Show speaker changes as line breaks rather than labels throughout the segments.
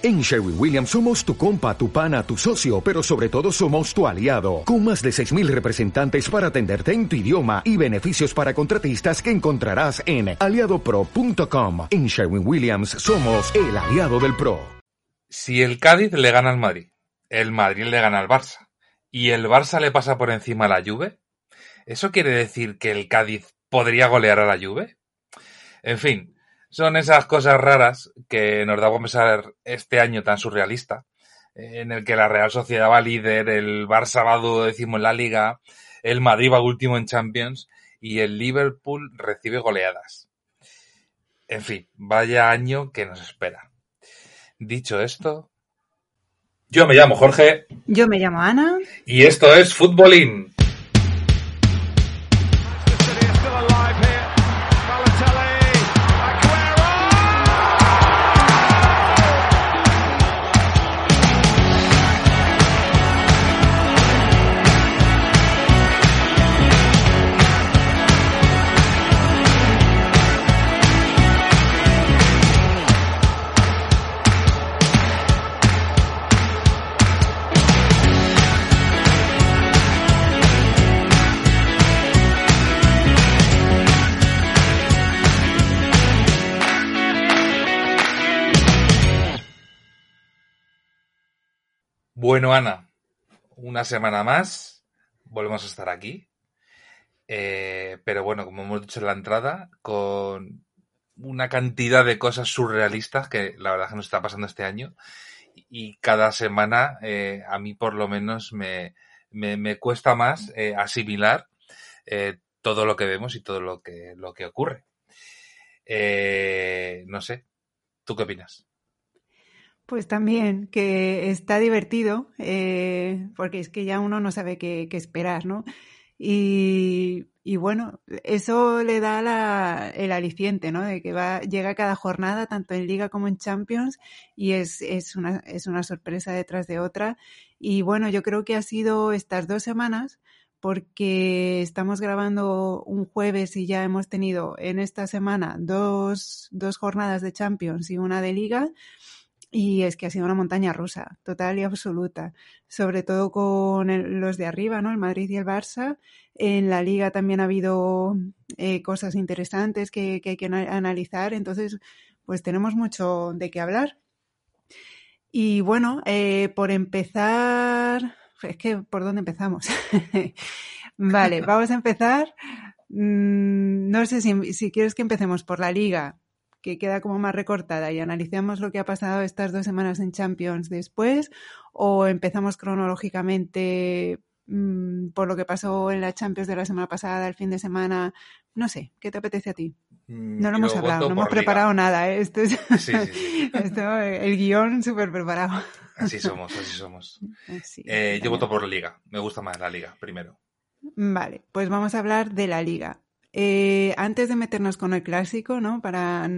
En Sherwin Williams somos tu compa, tu pana, tu socio, pero sobre todo somos tu aliado, con más de 6.000 representantes para atenderte en tu idioma y beneficios para contratistas que encontrarás en aliadopro.com. En Sherwin Williams somos el aliado del PRO.
Si el Cádiz le gana al Madrid, el Madrid le gana al Barça y el Barça le pasa por encima a la Juve, ¿eso quiere decir que el Cádiz podría golear a la Juve? En fin, son esas cosas raras que nos da a pensar este año tan surrealista, en el que la Real Sociedad va líder, el Barça va duodécimo en la Liga, el Madrid va último en Champions y el Liverpool recibe goleadas. En fin, vaya año que nos espera. Dicho esto, yo me llamo Jorge.
Yo me llamo Ana.
Y esto es Futbolín. Bueno, Ana, una semana más, volvemos a estar aquí. Eh, pero bueno, como hemos dicho en la entrada, con una cantidad de cosas surrealistas que la verdad que nos está pasando este año. Y cada semana, eh, a mí por lo menos, me, me, cuesta más eh, asimilar todo lo que vemos y todo lo que, lo que ocurre. no sé, ¿tú qué opinas?
Pues también, que está divertido, eh, porque es que ya uno no sabe qué, esperar, ¿no? Y, bueno, eso le da el aliciente, ¿no? De que va, llega cada jornada, tanto en Liga como en Champions, y es, es, una, es una sorpresa detrás de otra. Y bueno, yo creo que ha sido estas dos semanas, porque estamos grabando un jueves y ya hemos tenido en esta semana dos, dos jornadas de Champions y una de Liga. Y es que ha sido una montaña rusa, total y absoluta, sobre todo con los de arriba, ¿no? El Madrid y el Barça. En la liga también ha habido eh, cosas interesantes que, hay que analizar, entonces, pues tenemos mucho de qué hablar. Y bueno, eh, por empezar, es que, ¿por dónde empezamos? vale, vamos a empezar. Mm, no sé si, si quieres que empecemos por la liga que queda como más recortada y analicemos lo que ha pasado estas dos semanas en Champions después o empezamos cronológicamente mm, por lo que pasó en la Champions de la semana pasada, el fin de semana, no sé, ¿qué te apetece a ti? Mm, no lo hemos hablado, no hemos preparado nada, ¿eh? esto es el guion súper preparado.
Así somos, así somos. Eh, yo voto por la liga, me gusta más la liga primero.
Vale, pues vamos a hablar de la liga. Eh, antes de meternos con el clásico, ¿no? Para,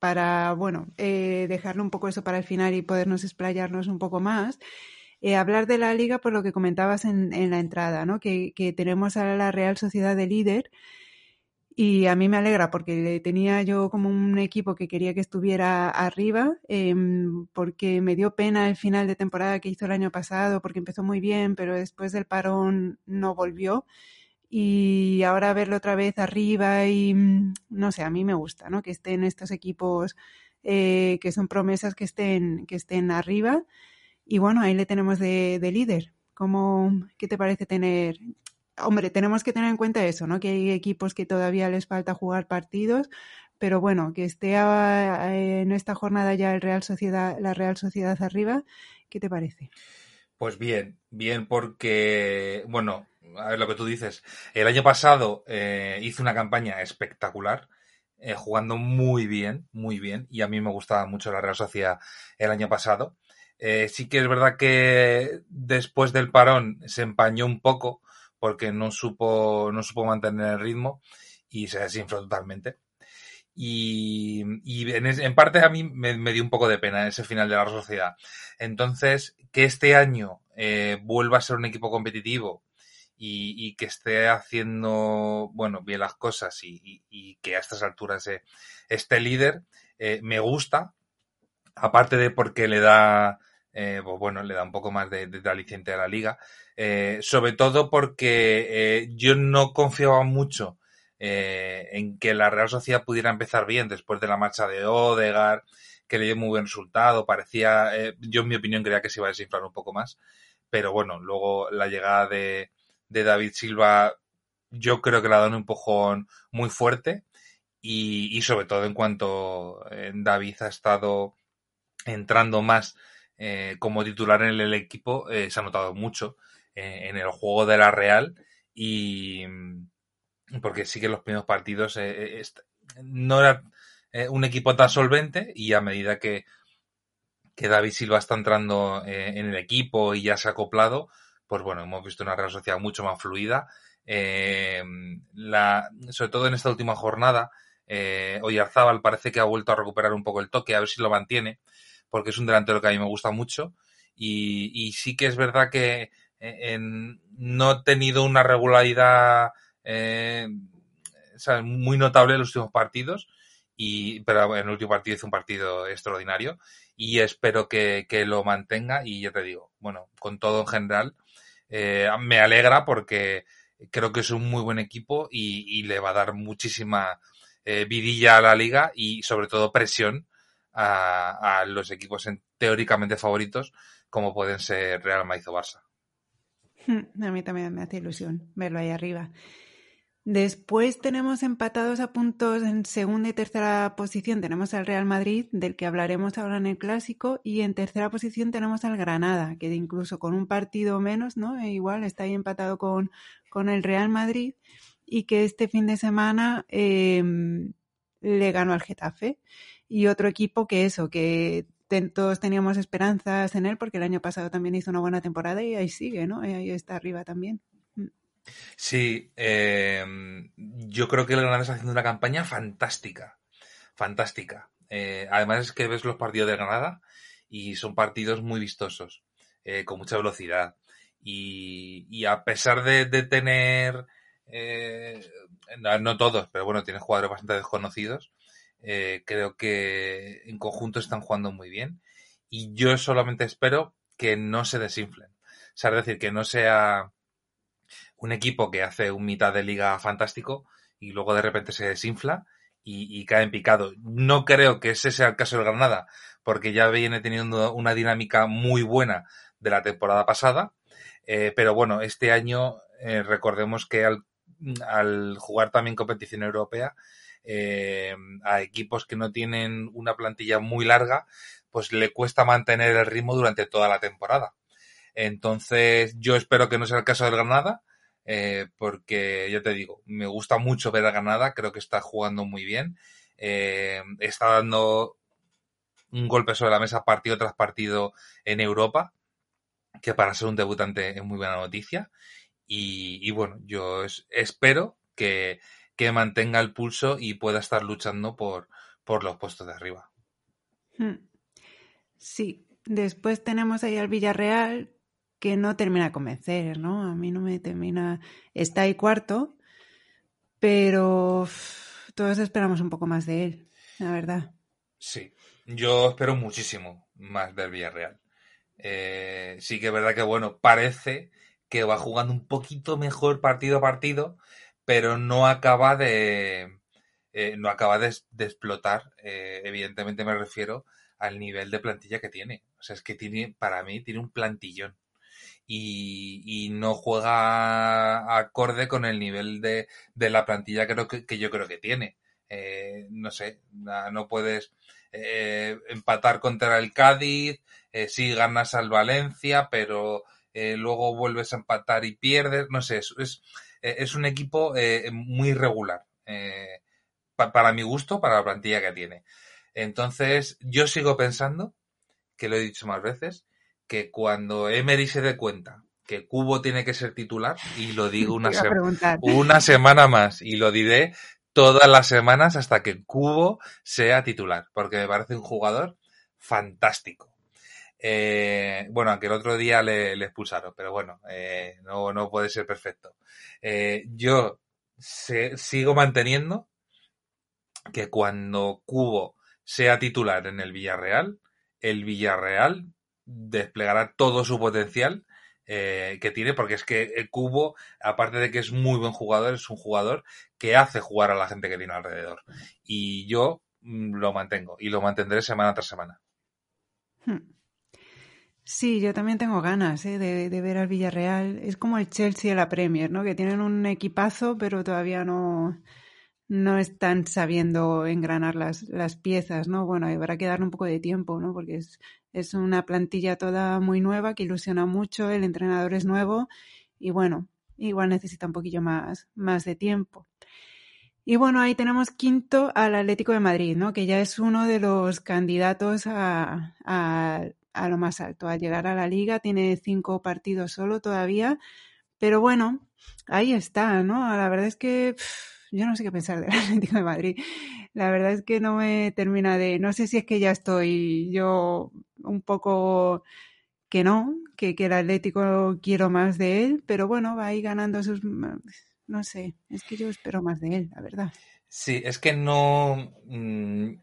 para bueno, eh, dejarlo un poco eso para el final y podernos explayarnos un poco más. Eh, hablar de la liga por lo que comentabas en, la entrada, ¿no? Que, tenemos a la Real Sociedad de líder y a mí me alegra porque tenía yo como un equipo que quería que estuviera arriba, em, porque me dio pena el final de temporada que hizo el año pasado, porque empezó muy bien, pero después del parón no volvió y ahora verlo otra vez arriba y mm, no sé, a mí me gusta, ¿no? Que estén estos equipos eh, que son promesas que estén, que estén arriba y bueno, ahí le tenemos de, líder. ¿Cómo, ¿Qué te parece tener? Hombre, tenemos que tener en cuenta eso, ¿no? Que hay equipos que todavía les falta jugar partidos, pero bueno, que esté en esta jornada ya el Real Sociedad, la Real Sociedad arriba, ¿qué te parece?
Pues bien, bien porque, bueno, a ver lo que tú dices. El año pasado eh, hice una campaña espectacular, eh, jugando muy bien, muy bien, y a mí me gustaba mucho la Real Sociedad el año pasado. Eh, sí que es verdad que después del parón se empañó un poco porque no supo, no supo mantener el ritmo y se desinfló totalmente. Y, en, parte a mí me, dio un poco de pena ese final de la sociedad. Entonces, que este año vuelva a ser un equipo competitivo y, que esté haciendo, bueno, bien las cosas y, que a estas alturas esté líder, eh, me gusta. aparte de porque le da, eh, pues bueno, le da un poco más de, de, aliciente a la liga, eh, sobre todo porque eh, yo no confiaba mucho eh, en que la Real Sociedad pudiera empezar bien después de la marcha de Odegar, que le dio muy buen resultado, parecía, eh, yo en mi opinión creía que se iba a desinflar un poco más, pero bueno, luego la llegada de, de David Silva yo creo que le ha dado un empujón muy fuerte y, y sobre todo en cuanto eh, David ha estado entrando más eh, como titular en el equipo, eh, se ha notado mucho en el juego de la Real y porque sí que los primeros partidos no era un equipo tan solvente y a medida que, que David Silva está entrando en el equipo y ya se ha acoplado, pues bueno, hemos visto una Real Sociedad mucho más fluida. la, sobre todo en esta última jornada, eh, Oyarzábal parece que ha vuelto a recuperar un poco el toque, a ver si lo mantiene, porque es un delantero que a mí me gusta mucho. Y, sí que es verdad que en, no ha tenido una regularidad eh, muy notable en los últimos partidos, y, pero en el último partido hizo un partido extraordinario y espero que, que lo mantenga y ya te digo, bueno, con todo en general, eh, me alegra porque creo que es un muy buen equipo y, le va a dar muchísima eh, vidilla a la liga y sobre todo presión a, a los equipos en, teóricamente favoritos como pueden ser Real Madrid o Barça.
A mí también me hace ilusión verlo ahí arriba. Después tenemos empatados a puntos en segunda y tercera posición. Tenemos al Real Madrid, del que hablaremos ahora en el clásico, y en tercera posición tenemos al Granada, que incluso con un partido menos, ¿no? E igual está ahí empatado con, con el Real Madrid y que este fin de semana eh, le ganó al Getafe. Y otro equipo que eso, que todos teníamos esperanzas en él porque el año pasado también hizo una buena temporada y ahí sigue, ¿no? Ahí está arriba también.
Sí, eh, yo creo que el Granada está haciendo una campaña fantástica, fantástica. Eh, además es que ves los partidos de Granada y son partidos muy vistosos, eh, con mucha velocidad. Y, a pesar de, tener, eh, no, no, todos, pero bueno, tiene jugadores bastante desconocidos, creo que en conjunto están jugando muy bien. Y yo solamente espero que no se desinflen. O sea, es decir, que no sea un equipo que hace un mitad de liga fantástico y luego de repente se desinfla y, cae en picado. No creo que ese sea el caso del Granada, porque ya viene teniendo una dinámica muy buena de la temporada pasada. Eh, pero bueno, este año eh, recordemos que al, al, jugar también competición europea, eh, a equipos que no tienen una plantilla muy larga, pues le cuesta mantener el ritmo durante toda la temporada. Entonces, yo espero que no sea el caso del Granada, eh, porque yo te digo, me gusta mucho ver a Granada, creo que está jugando muy bien, eh, está dando un golpe sobre la mesa partido tras partido en Europa, que para ser un debutante es muy buena noticia. Y, bueno, yo es, espero que, que, mantenga el pulso y pueda estar luchando por, por los puestos de arriba.
Hmm. Sí, después tenemos ahí al Villarreal, que no termina de convencer, ¿no? A mí no me termina. Está ahí cuarto, pero todos esperamos un poco más de él, la verdad.
Sí, yo espero muchísimo más del Villarreal. Eh, sí que es verdad que, bueno, parece que va jugando un poquito mejor partido a partido, pero no acaba de. Eh, no acaba de, de explotar. Eh, evidentemente me refiero al nivel de plantilla que tiene. O sea, es que tiene, para mí, tiene un plantillón y, no juega acorde con el nivel de, de la plantilla que, yo creo que tiene. Eh, no sé, no puedes eh, empatar contra el Cádiz, eh, sí ganas al Valencia, pero eh, luego vuelves a empatar y pierdes, no sé, es, es, es un equipo eh, muy regular, eh, pa, para mi gusto, para la plantilla que tiene. Entonces, yo sigo pensando, que lo he dicho más veces, que cuando Emery se dé cuenta que Cubo tiene que ser titular, y lo digo una, se una semana más, y lo diré todas las semanas hasta que Cubo sea titular, porque me parece un jugador fantástico. Eh, bueno, aunque el otro día le, le expulsaron, pero bueno, eh, no, no puede ser perfecto. Eh, yo se, sigo manteniendo que cuando Cubo sea titular en el Villarreal, el Villarreal desplegará todo su potencial eh, que tiene, porque es que el Cubo, aparte de que es muy buen jugador, es un jugador que hace jugar a la gente que tiene alrededor. Y yo mm, lo mantengo y lo mantendré semana tras semana.
Hmm. Sí, yo también tengo ganas ¿eh? de, de, ver al Villarreal. Es como el Chelsea de la Premier, ¿no? Que tienen un equipazo, pero todavía no, no están sabiendo engranar las, las piezas, ¿no? Bueno, habrá que darle un poco de tiempo, ¿no? Porque es, es una plantilla toda muy nueva que ilusiona mucho, el entrenador es nuevo y bueno, igual necesita un poquillo más, más de tiempo. Y bueno, ahí tenemos quinto al Atlético de Madrid, ¿no? Que ya es uno de los candidatos a, a, lo más alto, a llegar a la liga. Tiene cinco partidos solo todavía, pero bueno, ahí está, ¿no? La verdad es que yo no sé qué pensar del Atlético de Madrid. La verdad es que no me termina de, no sé si es que ya estoy yo un poco que no, que, que el Atlético quiero más de él, pero bueno, va ahí ganando sus, no sé, es que yo espero más de él, la verdad.
Sí, es que no, mmm,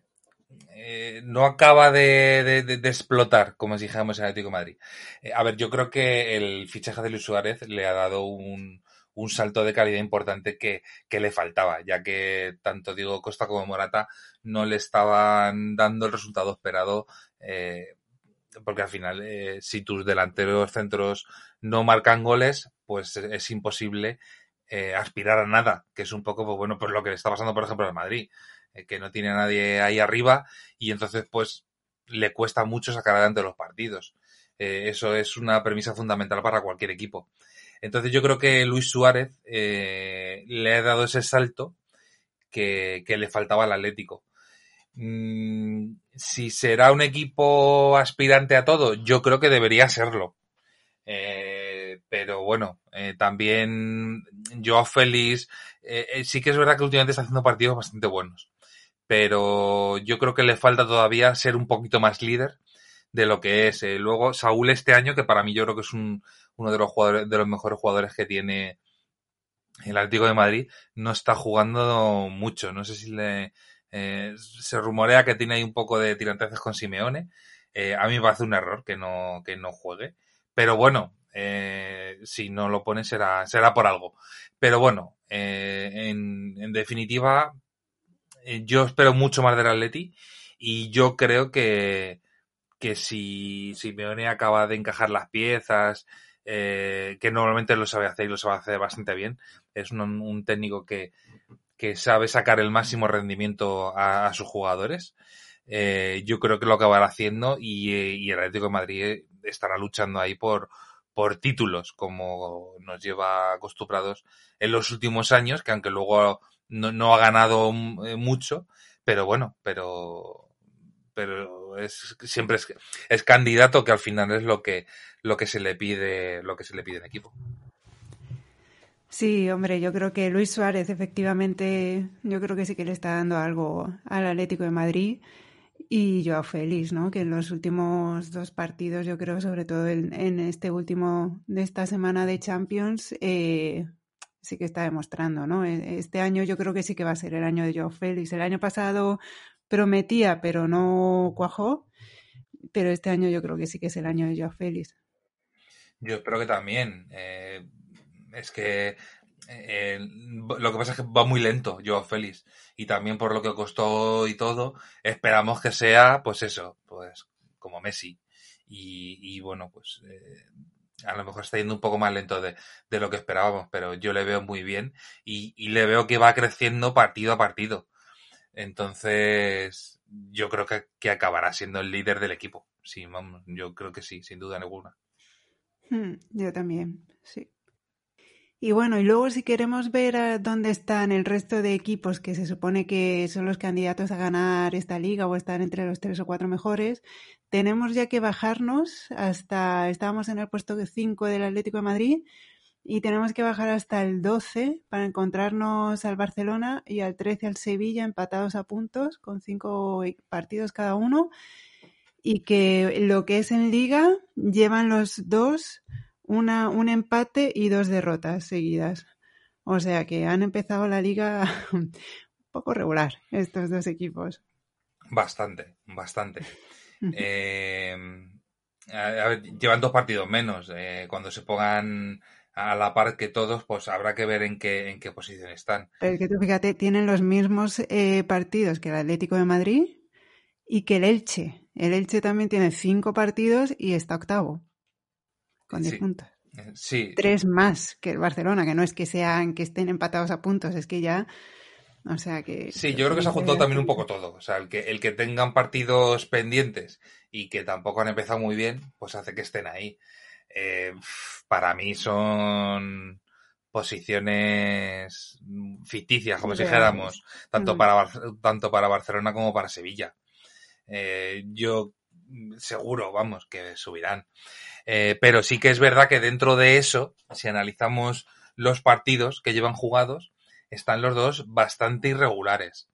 eh, no acaba de, de, explotar, como si dijéramos el Atlético Madrid. Eh, a ver, yo creo que el fichaje de Luis Suárez le ha dado un, un salto de calidad importante que, que, le faltaba, ya que tanto Diego Costa como Morata no le estaban dando el resultado esperado, eh, porque al final, eh, si tus delanteros centros no marcan goles, pues es imposible eh, aspirar a nada, que es un poco, pues bueno, pues lo que le está pasando, por ejemplo, al Madrid, eh, que no tiene a nadie ahí arriba y entonces, pues, le cuesta mucho sacar adelante los partidos. Eh, eso es una premisa fundamental para cualquier equipo. Entonces yo creo que Luis Suárez le ha dado ese salto que le faltaba al Atlético. Mm, si será un equipo aspirante a todo, yo creo que debería serlo. Eh, pero bueno, eh, también Joao Félix, eh, eh, sí que es verdad que últimamente está haciendo partidos bastante buenos. Pero yo creo que le falta todavía ser un poquito más líder de lo que es. Luego, Saúl este año, que para mí yo creo que es un, uno de los jugadores, de los mejores jugadores que tiene el Atlético de Madrid, no está jugando mucho. No sé si le, eh, se rumorea que tiene ahí un poco de tiranteces con Simeone. Eh, a mí me parece un error que no, que no juegue. Pero bueno, eh, si no lo pone será, será por algo. Pero bueno, en, definitiva, yo espero mucho más del Atleti y yo creo que, que si Simeone acaba de encajar las piezas, que normalmente lo sabe hacer y lo sabe hacer bastante bien. Es un técnico que, que, sabe sacar el máximo rendimiento a, sus jugadores. Eh, yo creo que lo acabará haciendo y, y, el Atlético de Madrid estará luchando ahí por, por títulos, como nos lleva acostumbrados en los últimos años, que aunque luego no, no ha ganado eh, mucho, pero bueno, pero pero es siempre es, es candidato que al final es lo que lo que se le pide, lo que se le pide en equipo.
Sí, hombre, yo creo que Luis Suárez efectivamente, yo creo que sí que le está dando algo al Atlético de Madrid y yo a Félix, ¿no? Que en los últimos dos partidos, yo creo, sobre todo en, en este último de esta semana de Champions, eh, sí que está demostrando, ¿no? E, Este año yo creo que sí que va a ser el año de Joao Félix. El año pasado prometía, pero no cuajó. Pero este año yo creo que sí que es el año de Joao Félix.
Yo espero que también. Eh, es que eh, lo que pasa es que va muy lento Joao Félix. Y también por lo que costó y todo, esperamos que sea, pues eso, pues como Messi. Y, y bueno, pues eh, a lo mejor está yendo un poco más lento de, de, lo que esperábamos, pero yo le veo muy bien y, y, le veo que va creciendo partido a partido. Entonces, yo creo que, que acabará siendo el líder del equipo. Sí, vamos, yo creo que sí, sin duda alguna.
Hmm, yo también, sí. Y bueno, y luego si queremos ver dónde están el resto de equipos que se supone que son los candidatos a ganar esta liga o estar entre los tres o cuatro mejores, tenemos ya que bajarnos hasta, estábamos en el puesto 5 del Atlético de Madrid y tenemos que bajar hasta el 12 para encontrarnos al Barcelona y al 13 al Sevilla empatados a puntos con cinco partidos cada uno. Y que lo que es en liga llevan los dos una, un empate y dos derrotas seguidas. O sea que han empezado la liga un poco regular estos dos equipos.
Bastante, bastante. Eh, llevan dos partidos menos. Eh, cuando se pongan a la par que todos, pues habrá que ver en qué, en qué posición están.
Pero que tú fíjate, tienen los mismos eh, partidos que el Atlético de Madrid y que el Elche. El Elche también tiene cinco partidos y está octavo, con.
Eh, sí.
Tres más que el Barcelona, que no es que sean que estén empatados a puntos, es que ya o sea que.
Sí, yo creo que se ha juntado también un poco todo. O sea, el que, el que tengan partidos pendientes y que tampoco han empezado muy bien, pues hace que estén ahí. Eh, para mí son posiciones ficticias, como si dijéramos, tanto, mm. para, tanto para Barcelona como para Sevilla. Eh, yo seguro, vamos, que subirán. Eh, pero sí que es verdad que dentro de eso, si analizamos los partidos que llevan jugados, están los dos bastante irregulares.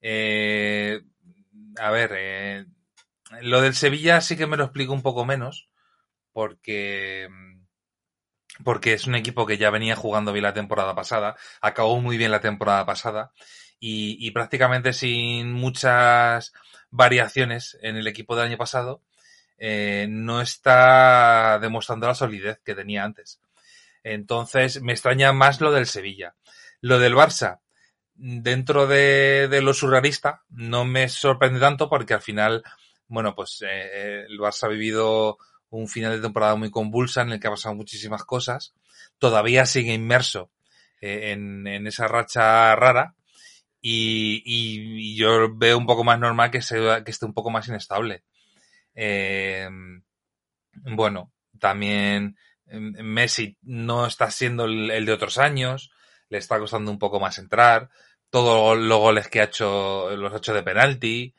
Eh, a ver, eh, lo del Sevilla sí que me lo explico un poco menos, porque, porque es un equipo que ya venía jugando bien la temporada pasada, acabó muy bien la temporada pasada, y, prácticamente sin muchas variaciones en el equipo del año pasado, eh, no está demostrando la solidez que tenía antes. Entonces, me extraña más lo del Sevilla. Lo del Barça, dentro de, lo surrealista, no me sorprende tanto porque al final, bueno, pues eh, el Barça ha vivido un final de temporada muy convulsa en el que ha pasado muchísimas cosas. Todavía sigue inmerso eh, en, esa racha rara y, yo veo un poco más normal que, que esté un poco más inestable. Eh, bueno, también Messi no está siendo el de otros años le está costando un poco más entrar. Todos los goles que ha hecho los ha hecho de penalti.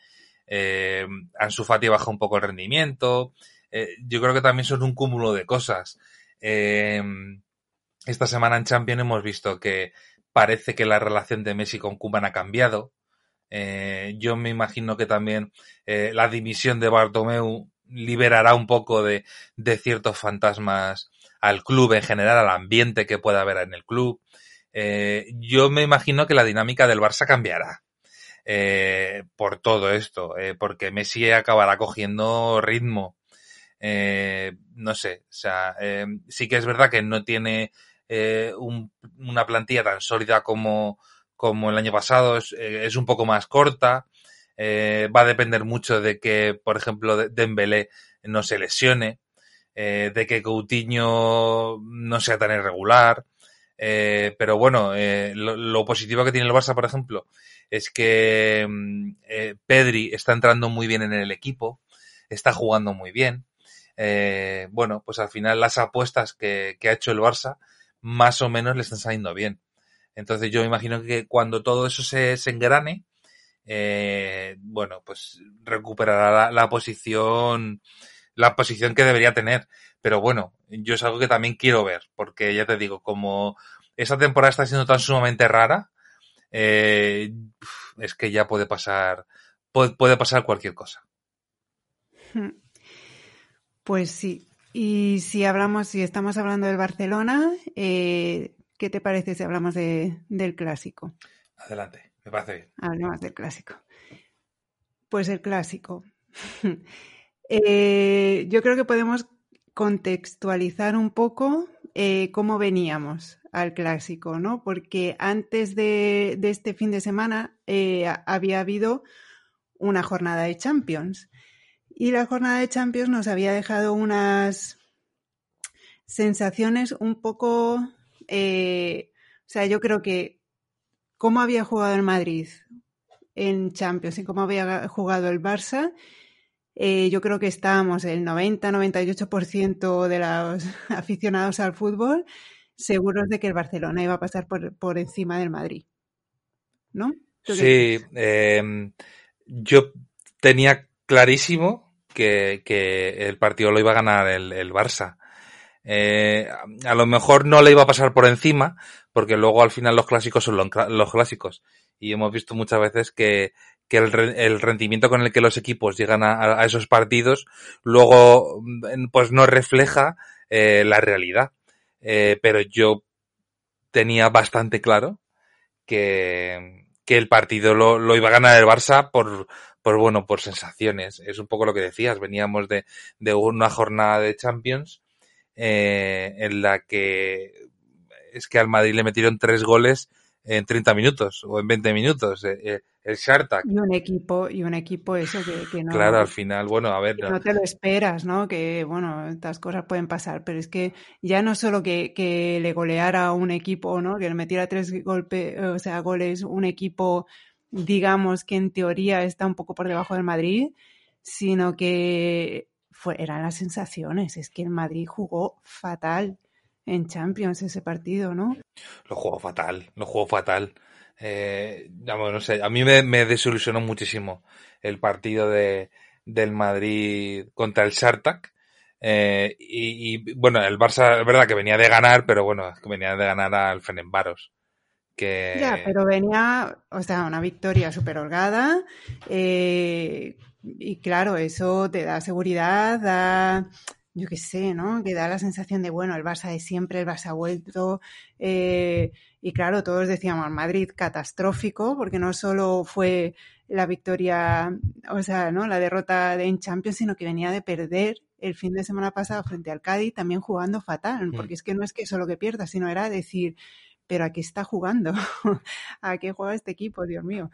Eh, Ansu Fati baja un poco el rendimiento. Eh, yo creo que también son un cúmulo de cosas. Esta semana en Champions hemos visto que parece que la relación de Messi con Kuman ha cambiado. Eh, yo me imagino que también eh, la dimisión de Bartomeu liberará un poco de, ciertos fantasmas al club en general, al ambiente que pueda haber en el club. Eh, yo me imagino que la dinámica del Barça cambiará. Por todo esto, porque Messi acabará cogiendo ritmo. no sé, o sea, sí que es verdad que no tiene una plantilla tan sólida como, como el año pasado, es, un poco más corta, va a depender mucho de que, por ejemplo, Dembélé no se lesione, de que Coutinho no sea tan irregular, eh, pero bueno, eh, lo, positivo que tiene el Barça, por ejemplo, es que mm, eh, Pedri está entrando muy bien en el equipo, está jugando muy bien. Eh, bueno, pues al final las apuestas que, que, ha hecho el Barça más o menos le están saliendo bien. Entonces yo imagino que cuando todo eso se, se engrane, bueno, pues recuperará la, posición la posición que debería tener. Pero bueno, yo es algo que también quiero ver, porque ya te digo, como esta temporada está siendo tan sumamente rara, eh, es que ya puede pasar, puede, pasar cualquier cosa.
Hmm. Pues sí. Y si hablamos, si estamos hablando del Barcelona, eh, ¿qué te parece si hablamos de, del clásico?
Adelante, me parece bien.
Hablemos del clásico. Pues el clásico. Eh, yo creo que podemos contextualizar un poco eh, cómo veníamos al clásico, ¿no? Porque antes de, este fin de semana eh, había habido una jornada de Champions. Y la jornada de Champions nos había dejado unas sensaciones un poco. O sea, yo creo que cómo había jugado el Madrid en Champions y cómo había jugado el Barça eh, yo creo que estábamos el 90-98% de los aficionados al fútbol seguros de que el Barcelona iba a pasar por, encima del Madrid. ¿No?
Sí, em, yo tenía clarísimo que, el partido lo iba a ganar el, Barça. Eh, a lo mejor no le iba a pasar por encima, porque luego al final los clásicos son los clásicos. Y hemos visto muchas veces que, que el, rendimiento con el que los equipos llegan a, esos partidos luego mm, pues no refleja eh, la realidad. Eh, pero yo tenía bastante claro que, que el partido lo, lo, iba a ganar el Barça por, pues bueno, por sensaciones. Es un poco lo que decías, veníamos de, de una jornada de Champions eh, en la que es que al Madrid le metieron tres goles en 30 minutos o en 20 minutos. Eh, eh, el Shartak.
Y un equipo, y un equipo eso que, no.
Claro, al final, bueno, a ver.
No. te lo esperas, ¿no? Que, bueno, estas cosas pueden pasar, pero es que ya no solo que, que le goleara a un equipo, ¿no? Que le metiera tres golpes, o sea, goles, un equipo, digamos, que en teoría está un poco por debajo del Madrid, sino que fue, eran las sensaciones. Es que el Madrid jugó fatal en Champions ese partido, ¿no?
Lo jugó fatal, lo jugó fatal. Eh, no sé, a mí me, desilusionó muchísimo el partido de, del Madrid contra el Shartak. Eh, y, bueno, el Barça es verdad que venía de ganar, pero bueno, que venía de ganar al Fenerbahce. Que...
Ya, pero venía, o sea, una victoria súper holgada. Eh, y claro, eso te da seguridad, da yo qué sé, ¿no? Que da la sensación de, bueno, el Barça de siempre, el Barça ha vuelto. Eh, y claro, todos decíamos, Madrid catastrófico, porque no solo fue la victoria, o sea, ¿no? La derrota de en Champions, sino que venía de perder el fin de semana pasado frente al Cádiz, también jugando fatal, porque es que no es que solo que pierda, sino era decir, pero ¿a qué está jugando? ¿A qué juega este equipo, Dios mío?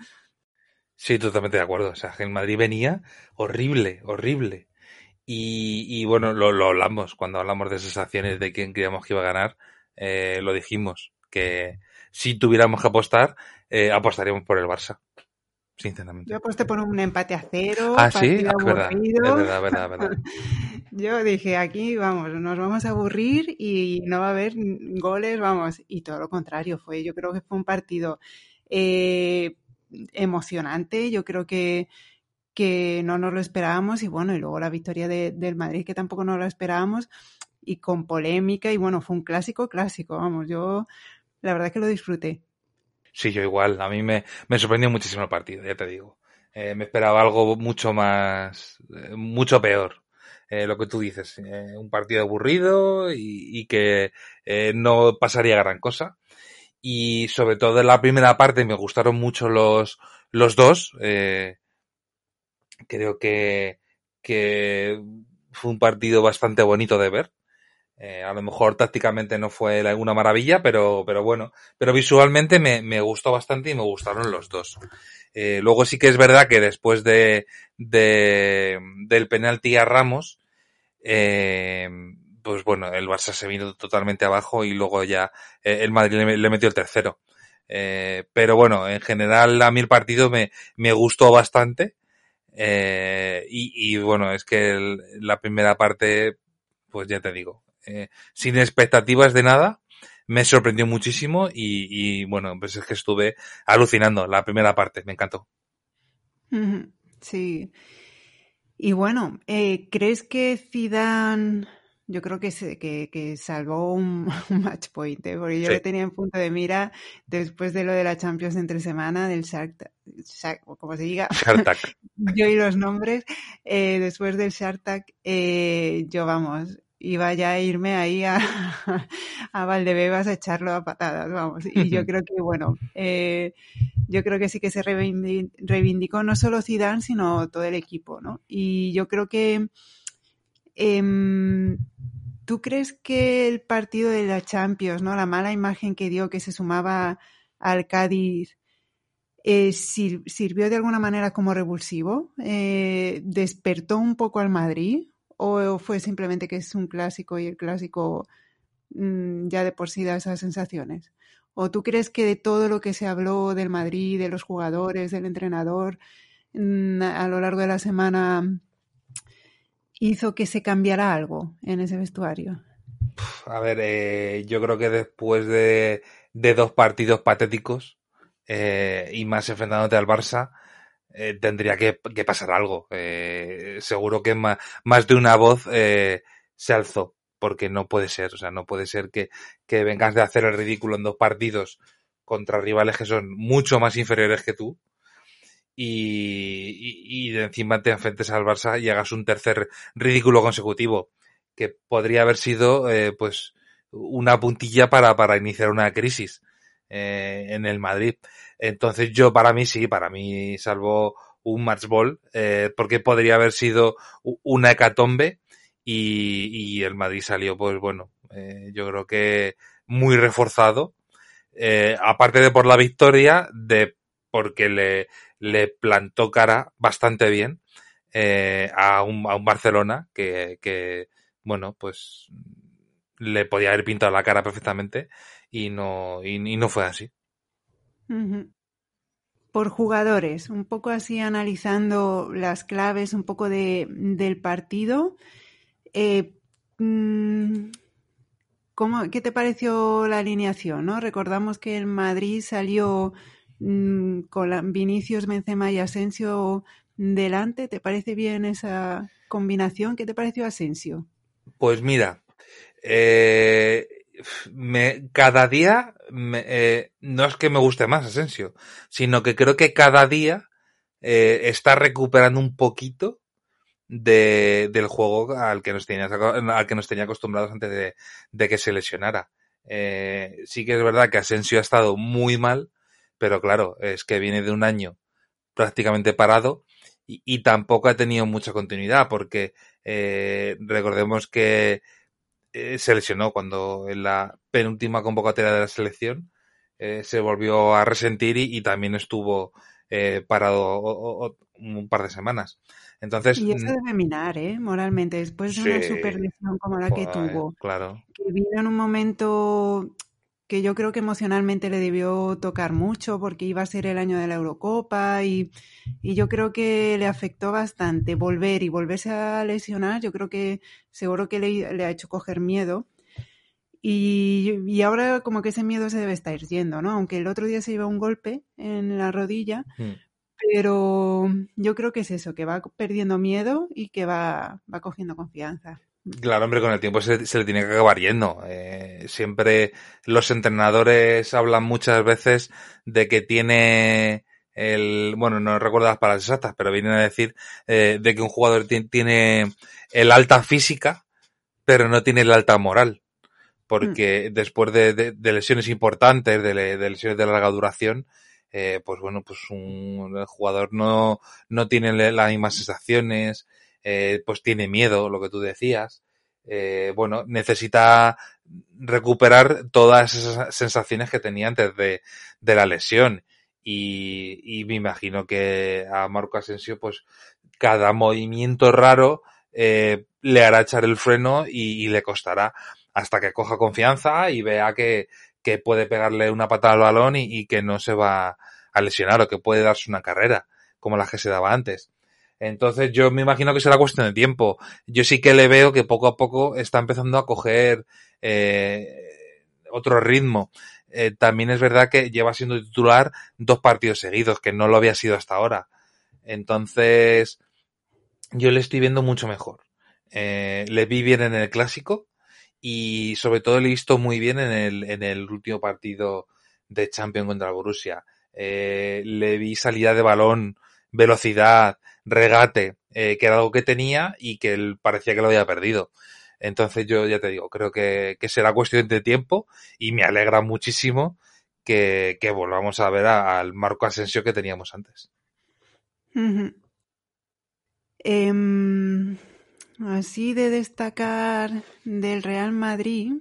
Sí, totalmente de acuerdo. O sea, que el Madrid venía horrible, horrible. Y, bueno, lo, hablamos cuando hablamos de esas acciones de quién creíamos que iba a ganar. Eh, lo dijimos, que si tuviéramos que apostar, eh, apostaríamos por el Barça. Sinceramente.
Yo aposté por un empate a cero.
Ah, sí, ah, verdad, verdad, verdad, verdad.
Yo dije, aquí vamos, nos vamos a aburrir y no va a haber goles, vamos. Y todo lo contrario, fue, yo creo que fue un partido eh, emocionante. Yo creo que que no nos lo esperábamos y bueno, y luego la victoria de, del Madrid que tampoco nos lo esperábamos y con polémica y bueno, fue un clásico, clásico, vamos, yo la verdad que lo disfruté.
Sí, yo igual, a mí me, me sorprendió muchísimo el partido, ya te digo. Eh, me esperaba algo mucho más, eh, mucho peor. Eh, lo que tú dices, un partido aburrido y que no pasaría gran cosa. Y sobre todo en la primera parte me gustaron mucho los, los dos. Eh, Creo que, que fue un partido bastante bonito de ver. Eh, a lo mejor tácticamente no fue una maravilla, pero, pero bueno, pero visualmente me, me gustó bastante y me gustaron los dos. Eh, luego sí que es verdad que después de, de del penalti a Ramos, eh, pues bueno, el Barça se vino totalmente abajo y luego ya eh, el Madrid le, metió el tercero. Eh, pero bueno, en general a mí el partido me, me gustó bastante. Eh, y, bueno, es que la primera parte, pues ya te digo, eh, sin expectativas de nada, me sorprendió muchísimo y, bueno, pues es que estuve alucinando la primera parte, me encantó.
Sí. Y bueno, eh, ¿crees que Zidane yo creo que, se, que, que salvó un, match point, ¿eh? porque yo lo tenía en punto de mira después de lo de la Champions entre semana, del Shark, Shark como se diga, yo y los nombres, eh, después del Shark eh, yo vamos, iba ya a irme ahí a, a Valdebebas a echarlo a patadas, vamos. Y yo creo que, bueno, eh, yo creo que sí que se reivindicó no solo Zidane, sino todo el equipo, ¿no? Y yo creo que eh, ¿Tú crees que el partido de la Champions, ¿no? la mala imagen que dio que se sumaba al Cádiz, eh, sirvió de alguna manera como revulsivo? Eh, ¿Despertó un poco al Madrid? ¿O fue simplemente que es un clásico y el clásico mmm, ya de por sí da esas sensaciones? ¿O tú crees que de todo lo que se habló del Madrid, de los jugadores, del entrenador, mmm, a lo largo de la semana hizo que se cambiara algo en ese vestuario?
A ver, eh, yo creo que después de, dos partidos patéticos eh, y más enfrentándote al Barça, eh, tendría que, pasar algo. Seguro que más, de una voz se alzó, porque no puede ser, o sea, no puede ser que, que vengas de hacer el ridículo en dos partidos contra rivales que son mucho más inferiores que tú y, y, de encima te enfrentes al Barça y hagas un tercer ridículo consecutivo, que podría haber sido eh, pues una puntilla para, para iniciar una crisis eh, en el Madrid. Entonces yo para mí sí, para mí salvo un match ball, eh, porque podría haber sido una hecatombe y, y el Madrid salió, pues bueno, eh, yo creo que muy reforzado, eh, aparte de por la victoria, de porque le, le plantó cara bastante bien eh, a, un, a un Barcelona que, que, bueno, pues le podía haber pintado la cara perfectamente y no, y, no fue así.
Por jugadores, un poco así analizando las claves un poco de, del partido. Eh, mm, ¿cómo- ¿Qué te pareció la alineación? ¿no? Recordamos que el Madrid salió mm, con Vinicius, Benzema y Asensio delante. ¿Te parece bien esa combinación? ¿Qué te pareció Asensio?
Pues mira, eh, cada día eh, no es que me guste más Asensio, sino que creo que cada día eh, está recuperando un poquito de, del juego al que nos tenía, al que nos tenía acostumbrados antes de, de que se lesionara. Sí que es verdad que Asensio ha estado muy mal, pero claro, es que viene de un año prácticamente parado y, y tampoco ha tenido mucha continuidad porque eh, recordemos que eh, se lesionó cuando en la penúltima convocatoria de la selección eh, se volvió a resentir y, y también estuvo eh, parado o, o, un par de semanas. Entonces,
Y eso debe minar, ¿eh? Moralmente, después de una super lesión como la que tuvo,
claro.
que vino en un momento que yo creo que emocionalmente le debió tocar mucho porque iba a ser el año de la Eurocopa y, y yo creo que le afectó bastante volver y volverse a lesionar. Yo creo que seguro que le, le ha hecho coger miedo. Y, y ahora como que ese miedo se debe estar yendo, ¿no? Aunque el otro día se llevó un golpe en la rodilla,
Mm.
pero yo creo que es eso, que va perdiendo miedo y que va, va cogiendo confianza.
Claro, hombre, con el tiempo se, se le tiene que acabar yendo. Eh, siempre los entrenadores hablan muchas veces de que tiene el, bueno, no recuerdo las palabras exactas, pero vienen a decir eh, de que un jugador ti- tiene el alta física, pero no tiene el alta moral. Porque después de, de- de lesiones importantes, de, de lesiones de larga duración, eh, pues bueno, pues un el jugador no, no tiene las mismas sensaciones, eh, pues tiene miedo, lo que tú decías. Eh, bueno, necesita recuperar todas esas sensaciones que tenía antes de, de la lesión. Y, y me imagino que a Marco Asensio, pues cada movimiento raro eh, le hará echar el freno y, le costará hasta que coja confianza y vea que, que puede pegarle una patada al balón y, y que no se va a lesionar o que puede darse una carrera como la que se daba antes. Entonces yo me imagino que será cuestión de tiempo. Yo sí que le veo que poco a poco está empezando a coger eh, otro ritmo. Eh, también es verdad que lleva siendo titular dos partidos seguidos, que no lo había sido hasta ahora. Entonces yo le estoy viendo mucho mejor. Eh, le vi bien en el clásico y sobre todo le he visto muy bien en el, último partido de Champions contra Borussia. Le vi salida de balón, velocidad, regate, eh, que era algo que tenía y que él parecía que lo había perdido. Entonces yo ya te digo, creo que, será cuestión de tiempo y me alegra muchísimo que, volvamos a ver al Marco Asensio que teníamos antes.
Em, así de destacar del Real Madrid,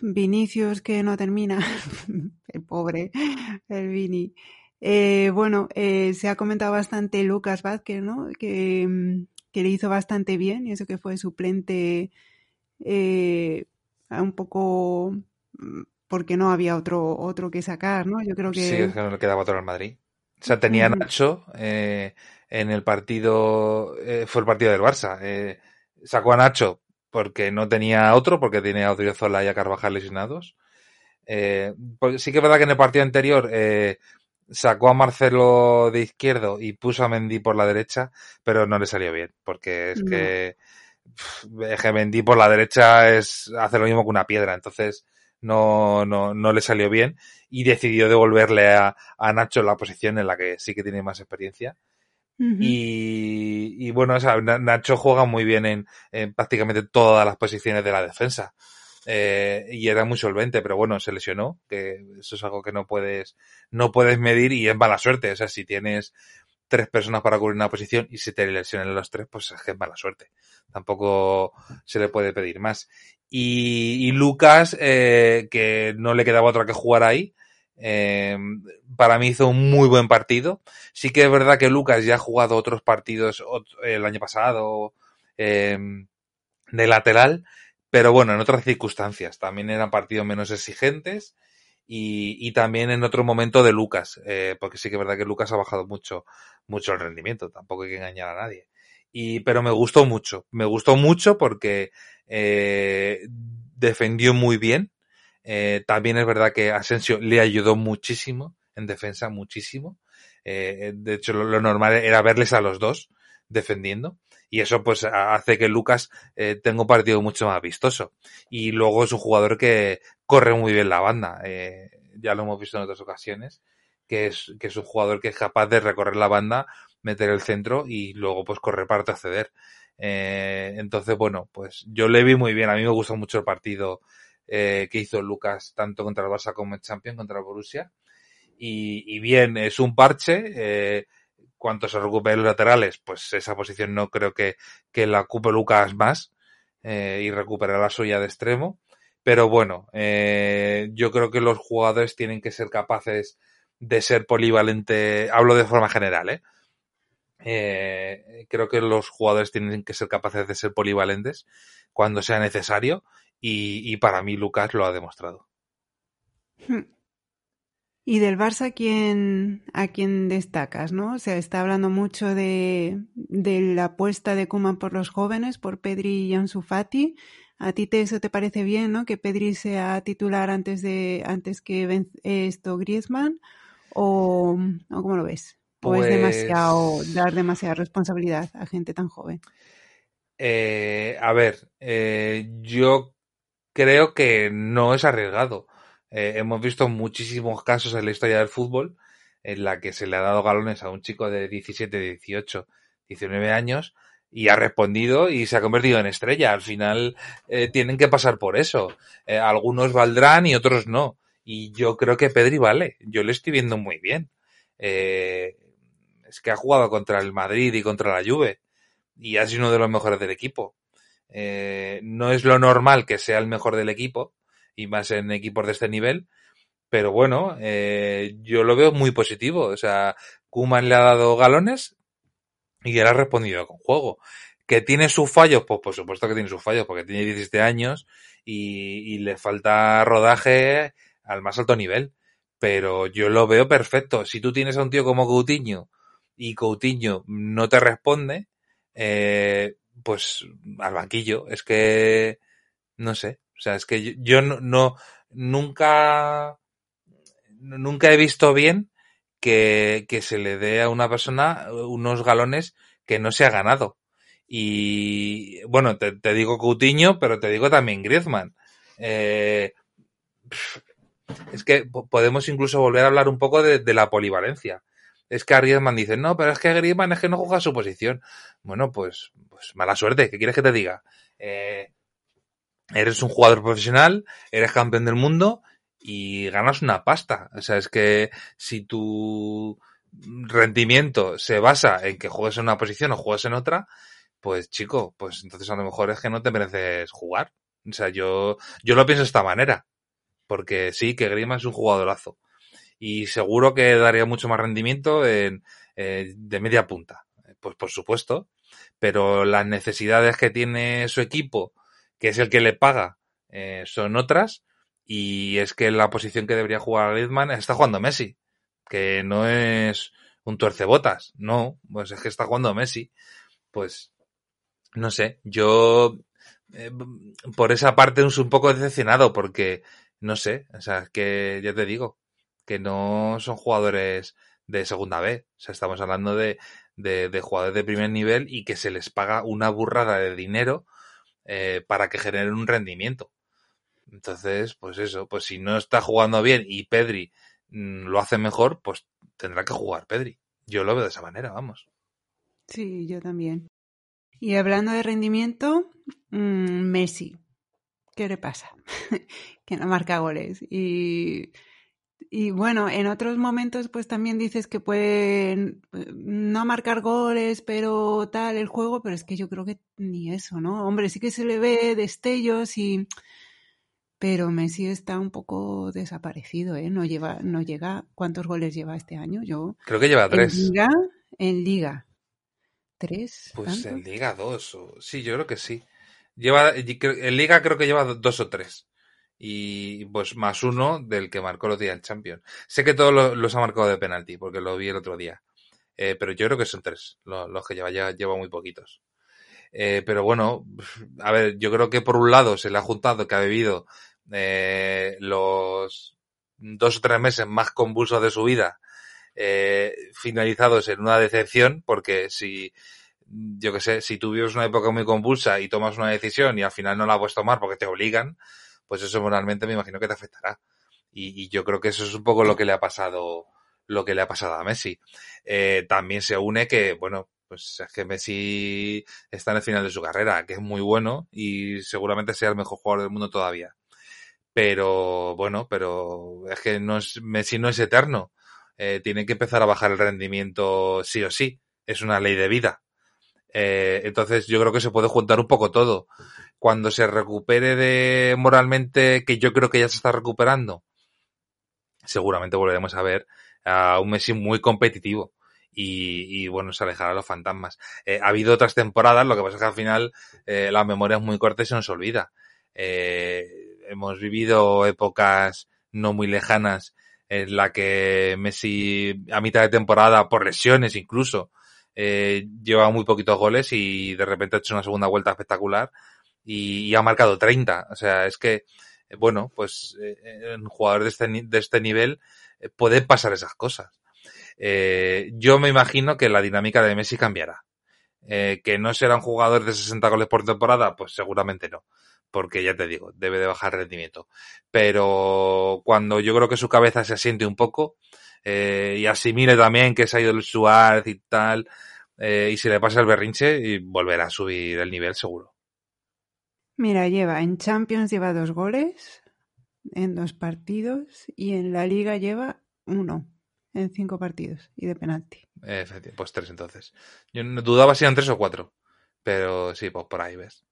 Vinicius que no termina, el pobre, el Vini. Eh, bueno, eh, se ha comentado bastante Lucas Vázquez, ¿no? Que, mm, que le hizo bastante bien y eso que fue suplente eh, un poco mm, porque no había otro otro que sacar, ¿no? Yo creo
Sí,
que
es que no le quedaba otro al Madrid. O sea, tenía a. Nacho eh, en el partido, eh, fue el partido del Barça. Eh, sacó a Nacho porque no tenía otro, porque tenía a Odriozola y a Carvajal lesionados. Eh, pues sí que es verdad que en el partido anterior eh, sacó a Marcelo de izquierdo y puso a Mendy por la derecha, pero no le salió bien, porque es
no.
que, pff, que Mendy por la derecha es hacer lo mismo que una piedra, entonces no, no, no le salió bien y decidió devolverle a, a Nacho la posición en la que sí que tiene más experiencia. Y, y bueno, o sea, Na- Nacho juega muy bien en, en prácticamente todas las posiciones de la defensa. Eh, y era muy solvente, pero bueno, se lesionó, que eso es algo que no puedes, no puedes medir y es mala suerte. O sea, si tienes tres personas para cubrir una posición y si te lesionan los tres, pues es que es mala suerte. Tampoco se le puede pedir más. Y, Lucas, eh, que no le quedaba otra que jugar ahí, eh, para mí hizo un muy buen partido. Sí que es verdad que Lucas ya ha jugado otros partidos el año pasado eh, de lateral, pero bueno, en otras circunstancias. También eran partidos menos exigentes y, y también en otro momento de Lucas, eh, porque sí que es verdad que Lucas ha bajado mucho, mucho el rendimiento, tampoco hay que engañar a nadie. Y, pero me gustó mucho, me gustó mucho porque eh, defendió muy bien. Eh, también es verdad que Asensio le ayudó muchísimo en defensa, muchísimo. Eh, de hecho, lo, lo, normal era verles a los dos defendiendo. Y eso pues hace que Lucas eh, tenga un partido mucho más vistoso. Y luego es un jugador que corre muy bien la banda. Eh, ya lo hemos visto en otras ocasiones, que es, que es un jugador que es capaz de recorrer la banda, meter el centro y luego pues correr para acceder. Eh, entonces, bueno, pues yo le vi muy bien. A mí me gustó mucho el partido eh, que hizo Lucas, tanto contra el Barça como en Champions, contra el Borussia. Y, y bien, es un parche. Eh, cuanto se recuperen los laterales, pues esa posición no creo que, que la ocupe Lucas más eh, y recuperar la suya de extremo. Pero bueno, eh, yo creo que los jugadores tienen que ser capaces de ser polivalente. Hablo de forma general, ¿eh? Eh, creo que los jugadores tienen que ser capaces de ser polivalentes cuando sea necesario y, y para mí Lucas lo ha demostrado.
Y del Barça, ¿a quién, a quién destacas? ¿no? O sea, está hablando mucho de, de la apuesta de Kuman por los jóvenes, por Pedri y Ansu Fati. ¿A ti te, eso te parece bien, no? Que Pedri sea titular antes de antes que ven, esto Griezmann o, o cómo lo ves? Pues, ¿O es demasiado dar demasiada responsabilidad a gente tan joven?
Eh, a ver, eh, yo creo que no es arriesgado. Eh, hemos visto muchísimos casos en la historia del fútbol en la que se le ha dado galones a un chico de 17, 18, 19 años y ha respondido y se ha convertido en estrella. Al final eh, tienen que pasar por eso. Eh, algunos valdrán y otros no. Y yo creo que Pedri vale. Yo le estoy viendo muy bien. Eh, es que ha jugado contra el Madrid y contra la Juve y ha sido uno de los mejores del equipo. Eh, no es lo normal que sea el mejor del equipo y más en equipos de este nivel, pero bueno, eh, yo lo veo muy positivo. O sea, Kuman le ha dado galones y él ha respondido con juego. ¿Que tiene sus fallos? Pues por supuesto que tiene sus fallos, porque tiene 17 años y, y, le falta rodaje al más alto nivel. Pero yo lo veo perfecto. Si tú tienes a un tío como Coutinho y Coutinho no te responde, eh, pues al banquillo. Es que, no sé. O sea, es que yo, no, nunca, nunca he visto bien que, que se le dé a una persona unos galones que no se ha ganado. Y bueno, te, te digo Coutinho, pero te digo también Griezmann. Eh, es que podemos incluso volver a hablar un poco de, la polivalencia. Es que a Griezmann dice, no, pero es que Griezmann es que no juega su posición. Bueno, pues, pues mala suerte, ¿qué quieres que te diga? Eh, eres un jugador profesional, eres campeón del mundo y ganas una pasta. O sea, es que si tu rendimiento se basa en que juegues en una posición o juegues en otra, pues chico, pues entonces a lo mejor es que no te mereces jugar. O sea, yo, yo lo pienso de esta manera. Porque sí, que Grima es un jugadorazo. Y seguro que daría mucho más rendimiento en, eh, de media punta. Pues por supuesto. Pero las necesidades que tiene su equipo, que es el que le paga, eh, son otras. Y es que la posición que debería jugar Griezmann está jugando Messi, que no es un tuercebotas, no, pues es que está jugando Messi. Pues, no sé, yo eh, por esa parte es un poco decepcionado porque, no sé, o sea, que ya te digo, que no son jugadores de segunda B, o sea, estamos hablando de, de, de jugadores de primer nivel y que se les paga una burrada de dinero eh, para que generen un rendimiento. Entonces, pues eso, pues si no está jugando bien y Pedri mmm, lo hace mejor, pues tendrá que jugar Pedri. Yo lo veo de esa manera, vamos.
Sí, yo también. Y hablando de rendimiento, mmm, Messi. ¿Qué le pasa? que no marca goles. Y Y bueno, en otros momentos pues también dices que pueden eh, no marcar goles, pero tal el juego, pero es que yo creo que ni eso, ¿no? Hombre, sí que se le ve destellos y pero Messi está un poco desaparecido, ¿eh? No lleva no llega ¿cuántos goles lleva este año? Yo
Creo que lleva tres.
En Liga, en Liga. ¿Tres?
Pues en Liga dos. O... Sí, yo creo que sí. Lleva, en Liga creo que lleva dos o tres y pues más uno del que marcó los días el Champion. Sé que todos los, ha marcado de penalti, porque lo vi el otro día. Eh, pero yo creo que son tres los, que lleva, ya lleva muy poquitos. Eh, pero bueno, a ver, yo creo que por un lado se le ha juntado que ha vivido eh, los dos o tres meses más convulsos de su vida, finalizados en una decepción, porque si, yo que sé, si tú vives una época muy convulsa y tomas una decisión y al final no la puedes tomar porque te obligan, pues eso moralmente me imagino que te afectará. Y, yo creo que eso es un poco lo que le ha pasado, lo que le ha pasado a Messi. Eh, también se une que, bueno, pues es que Messi está en el final de su carrera, que es muy bueno y seguramente sea el mejor jugador del mundo todavía. Pero bueno, pero es que no es, Messi no es eterno. Eh, tiene que empezar a bajar el rendimiento sí o sí. Es una ley de vida. Eh, entonces yo creo que se puede juntar un poco todo cuando se recupere de moralmente, que yo creo que ya se está recuperando, seguramente volveremos a ver a un Messi muy competitivo. Y, bueno, se alejará a los fantasmas. Eh, ha habido otras temporadas, lo que pasa es que al final eh, la memoria es muy corta y se nos olvida. Eh, hemos vivido épocas no muy lejanas en la que Messi a mitad de temporada, por lesiones incluso, eh, lleva muy poquitos goles y de repente ha hecho una segunda vuelta espectacular y, ha marcado 30. O sea, es que, eh, bueno, pues eh, en jugadores de este, de este nivel eh, pueden pasar esas cosas. yo me imagino que la dinámica de Messi cambiará. que no será un jugador de 60 goles por temporada, pues seguramente no. Porque ya te digo, debe de bajar rendimiento. Pero cuando yo creo que su cabeza se asiente un poco, y asimile también que se ha ido el Suárez y tal, y se le pasa el berrinche, y volverá a subir el nivel seguro.
Mira, lleva en Champions lleva dos goles en dos partidos y en la Liga lleva uno en cinco partidos y de penalti.
pues tres entonces. Yo no dudaba si eran tres o cuatro, pero sí, pues por ahí ves.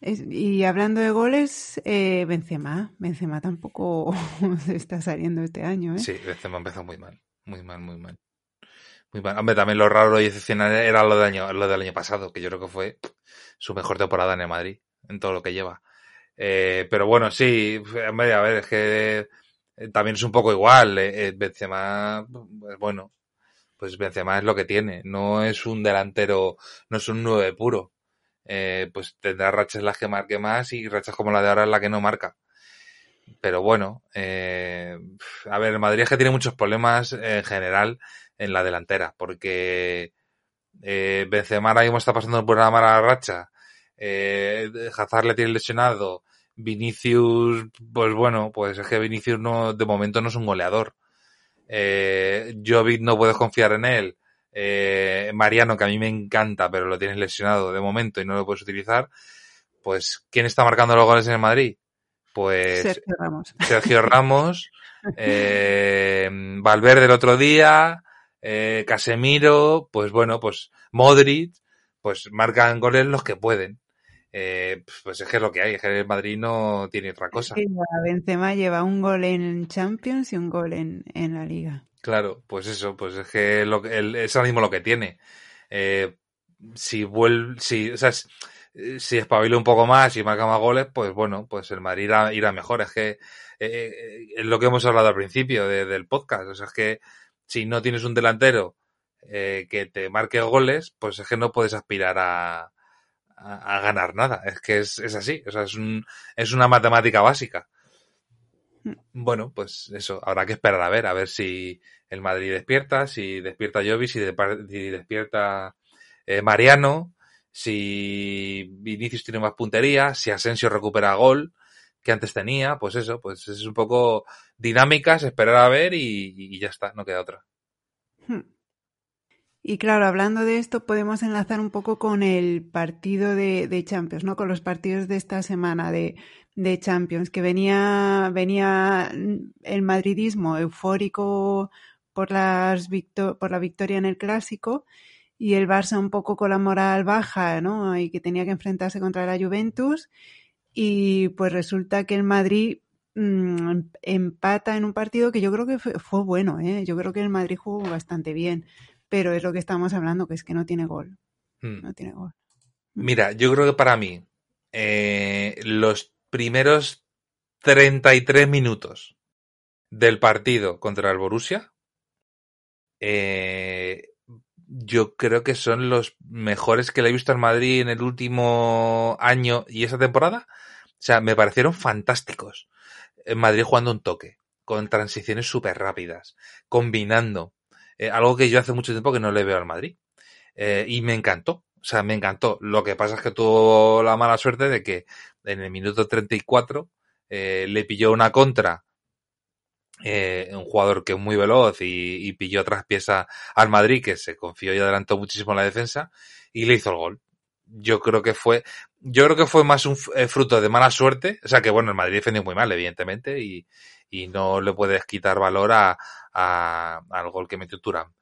y hablando de goles, eh, Benzema. Benzema tampoco se está saliendo este año, ¿eh?
Sí, Benzema empezó muy mal, muy mal, muy mal. También lo raro y excepcional era lo del, año, lo del año pasado, que yo creo que fue su mejor temporada en el Madrid, en todo lo que lleva. Eh, pero bueno, sí, hombre, a ver, es que eh, también es un poco igual. Eh, Benzema, pues bueno, pues Benzema es lo que tiene. No es un delantero, no es un nueve puro. pues tendrá rachas las que marque más y rachas como la de ahora es la que no marca. Pero bueno, a ver, el Madrid es que tiene muchos problemas en general en la delantera, porque eh, Benzema ahora mismo está pasando por una mala racha, eh, Hazard le tiene lesionado, Vinicius, pues bueno, pues es que Vinicius no, de momento no es un goleador. Eh, Jovic no puedes confiar en él. Eh, Mariano, que a mí me encanta, pero lo tienes lesionado de momento y no lo puedes utilizar. Pues, ¿quién está marcando los goles en el Madrid? Pues
Sergio Ramos.
Sergio Ramos, eh, Valverde el otro día, eh, Casemiro, pues bueno, pues Modric, pues marcan goles los que pueden. Eh, pues es que es lo que hay, es que el Madrid no tiene otra cosa.
Benzema lleva un gol en Champions y un gol en, la Liga.
Claro, pues eso, pues es que lo, es ahora mismo lo que tiene. Eh, si vuelve, si, o sea, si espabila un poco más y marca más goles, pues bueno, pues el Madrid irá, mejor. Es que es lo que hemos hablado al principio del podcast. O sea, es que si no tienes un delantero eh, que te marque goles, pues es que no puedes aspirar a, a, ganar nada. Es que es, es, así, o sea, es, un, es una matemática básica. Mm. Bueno, pues eso, habrá que esperar a ver, a ver si el Madrid despierta, si despierta Jovi, si, despierta eh, Mariano, si Vinicius tiene más puntería, si Asensio recupera gol que antes tenía, pues eso, pues es un poco dinámicas, esperar a ver y, ya está, no queda otra. Hmm.
Y claro, hablando de esto, podemos enlazar un poco con el partido de, Champions, ¿no? Con los partidos de esta semana de, de Champions, que venía, venía el madridismo eufórico por, las por la victoria en el clásico y el Barça un poco con la moral baja, ¿no? Y que tenía que enfrentarse contra la Juventus y pues resulta que el Madrid mmm, empata en un partido que yo creo que fue, fue, bueno, ¿eh? Yo creo que el Madrid jugó bastante bien, pero es lo que estamos hablando, que es que no tiene gol. Hmm. No tiene gol.
Mira, yo creo que para mí eh, los primeros 33 minutos del partido contra el Borussia eh, yo creo que son los mejores que le he visto al Madrid en el último año y esa temporada. O sea, me parecieron fantásticos. En Madrid jugando un toque, con transiciones súper rápidas, combinando. Eh, algo que yo hace mucho tiempo que no le veo al Madrid. Eh, y me encantó. O sea, me encantó. Lo que pasa es que tuvo la mala suerte de que en el minuto 34 eh, le pilló una contra eh, un jugador que es muy veloz y, y, pilló otras piezas al Madrid, que se confió y adelantó muchísimo en la defensa, y le hizo el gol. Yo creo que fue, yo creo que fue más un eh, fruto de mala suerte, o sea que bueno, el Madrid defendió muy mal, evidentemente, y, y no le puedes quitar valor a, a, al gol que metió Turán.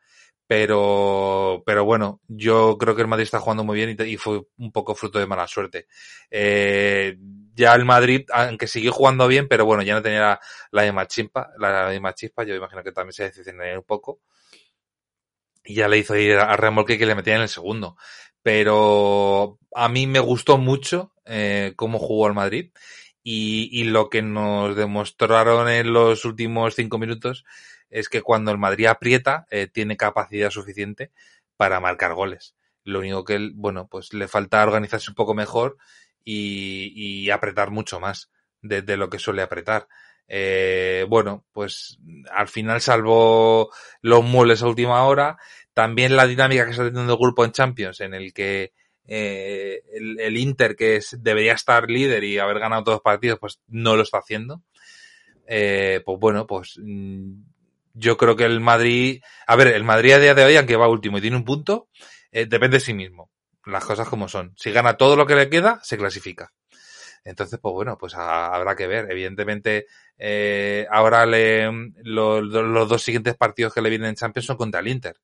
Pero, pero bueno, yo creo que el Madrid está jugando muy bien y, y fue un poco fruto de mala suerte. Eh, ya el Madrid, aunque siguió jugando bien, pero bueno, ya no tenía la, la misma chispa, la, misma chispa, yo imagino que también se decepcionaría un poco. Y ya le hizo ir a remolque que le metía en el segundo. Pero a mí me gustó mucho eh, cómo jugó el Madrid y, y lo que nos demostraron en los últimos cinco minutos es que cuando el Madrid aprieta, eh, tiene capacidad suficiente para marcar goles. Lo único que, bueno, pues le falta organizarse un poco mejor y, apretar mucho más de, lo que suele apretar. Eh, bueno, pues al final salvo los muebles a última hora, también la dinámica que está teniendo el grupo en Champions, en el que eh, el, Inter, que debería estar líder y haber ganado todos los partidos, pues no lo está haciendo. Eh, pues bueno, pues mm, yo creo que el Madrid, a ver, el Madrid a día de hoy, aunque va último y tiene un punto, depende de sí mismo las cosas como son. Si gana todo lo que le queda, se clasifica. Entonces, pues bueno, pues a, habrá que ver. Evidentemente, eh, ahora le, lo, lo, los dos siguientes partidos que le vienen en Champions son contra el Inter,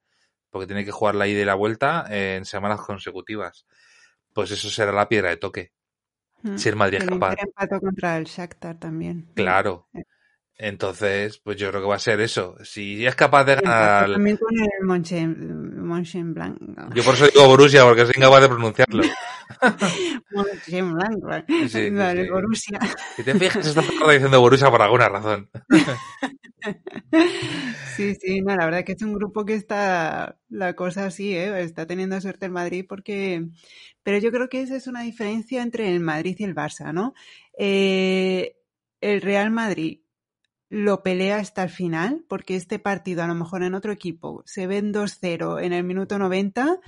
porque tiene que jugar la ida y la vuelta en semanas consecutivas. Pues eso será la piedra de toque.
Mm.
Si el Madrid es capaz.
Contra el Shakhtar también.
Claro.
Eh.
Entonces, pues yo creo que va a ser eso. Si es capaz de ganar.
también con el Monchen, Monchengladbach.
Yo por eso digo Borussia, porque soy incapaz de pronunciarlo.
Monchengladbach.
Sí, sí,
Vale,
sí.
Borussia.
Si te fijas, está diciendo Borussia por alguna razón.
Sí, sí, no, la verdad que es un grupo que está la cosa así, ¿eh? Está teniendo suerte el Madrid porque... Pero yo creo que esa es una diferencia entre el Madrid y el Barça, ¿no? Eh, el Real Madrid lo pelea hasta el final, porque este partido a lo mejor en otro equipo se ven 2-0 en el minuto 90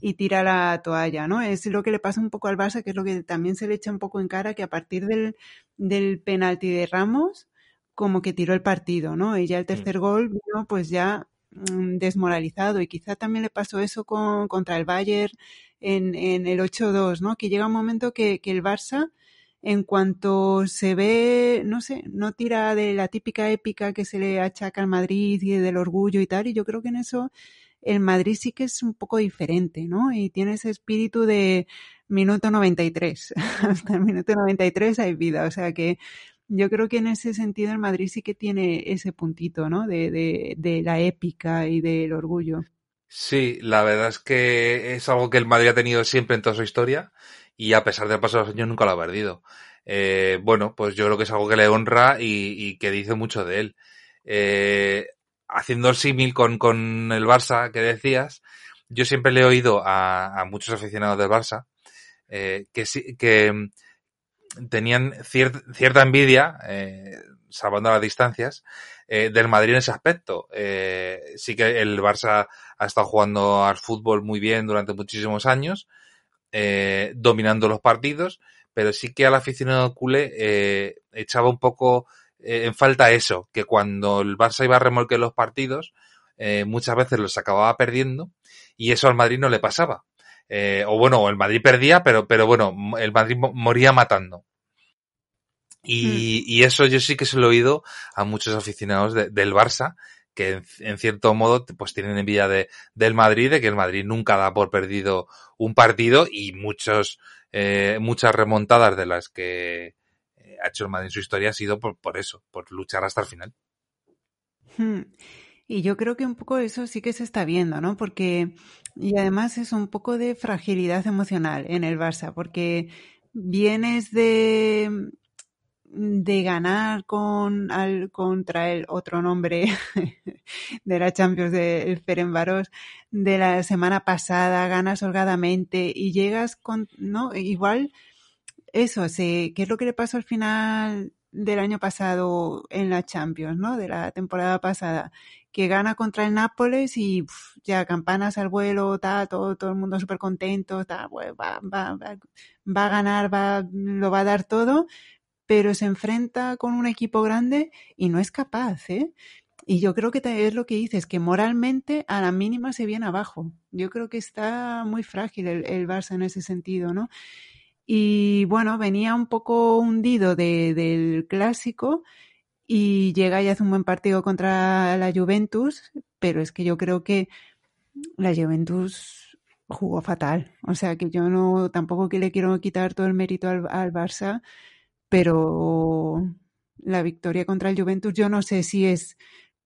y tira la toalla, ¿no? Es lo que le pasa un poco al Barça, que es lo que también se le echa un poco en cara, que a partir del, del penalti de Ramos, como que tiró el partido, ¿no? Y ya el tercer gol vino pues ya mm, desmoralizado y quizá también le pasó eso con, contra el Bayern en, en el 8-2, ¿no? Que llega un momento que, que el Barça en cuanto se ve, no sé, no tira de la típica épica que se le achaca al Madrid y del orgullo y tal, y yo creo que en eso el Madrid sí que es un poco diferente, ¿no? Y tiene ese espíritu de minuto 93, hasta el minuto 93 hay vida, o sea que yo creo que en ese sentido el Madrid sí que tiene ese puntito, ¿no? De, de, de la épica y del orgullo.
Sí, la verdad es que es algo que el Madrid ha tenido siempre en toda su historia y a pesar del paso los años nunca lo ha perdido. Eh, bueno, pues yo creo que es algo que le honra y, que dice mucho de él. Eh, haciendo el símil con, con el Barça que decías, yo siempre le he oído a, muchos aficionados del Barça eh, que, que tenían cier, cierta envidia, eh, salvando las distancias, eh, del Madrid en ese aspecto. Eh, sí que el Barça ha estado jugando al fútbol muy bien durante muchísimos años, eh, dominando los partidos, pero sí que al aficionado culé eh, echaba un poco eh, en falta eso, que cuando el Barça iba a remolque los partidos, eh, muchas veces los acababa perdiendo y eso al Madrid no le pasaba. O bueno, el Madrid perdía, pero, pero bueno, el Madrid moría matando. Y, eso yo sí que se lo he oído a muchos aficionados del Barça, que en, cierto modo pues tienen envidia de, del Madrid, de que el Madrid nunca da por perdido un partido y muchos, eh, muchas remontadas de las que eh, ha hecho el Madrid en su historia ha sido por, por eso, por luchar hasta el final.
Hmm. Y yo creo que un poco eso sí que se está viendo, ¿no? Porque, y además es un poco de fragilidad emocional en el Barça, porque vienes de, de ganar con al, contra el otro nombre de la Champions del Ferenbaros de la semana pasada, ganas holgadamente y llegas con, no, igual eso, sí, ¿qué es lo que le pasó al final del año pasado en la Champions, ¿no? De la temporada pasada, que gana contra el Nápoles y ya campanas al vuelo, está todo, todo el mundo súper contento, pues, va, va, va, va, a ganar, va, lo va a dar todo, pero se enfrenta con un equipo grande y no es capaz, ¿eh? Y yo creo que es lo que dices, que moralmente a la mínima se viene abajo. Yo creo que está muy frágil el, Barça en ese sentido, ¿no? Y bueno, venía un poco hundido de, del clásico y llega y hace un buen partido contra la Juventus, pero es que yo creo que la Juventus jugó fatal. O sea que yo no tampoco que le quiero quitar todo el mérito al, al Barça, pero la victoria contra el Juventus yo no sé si es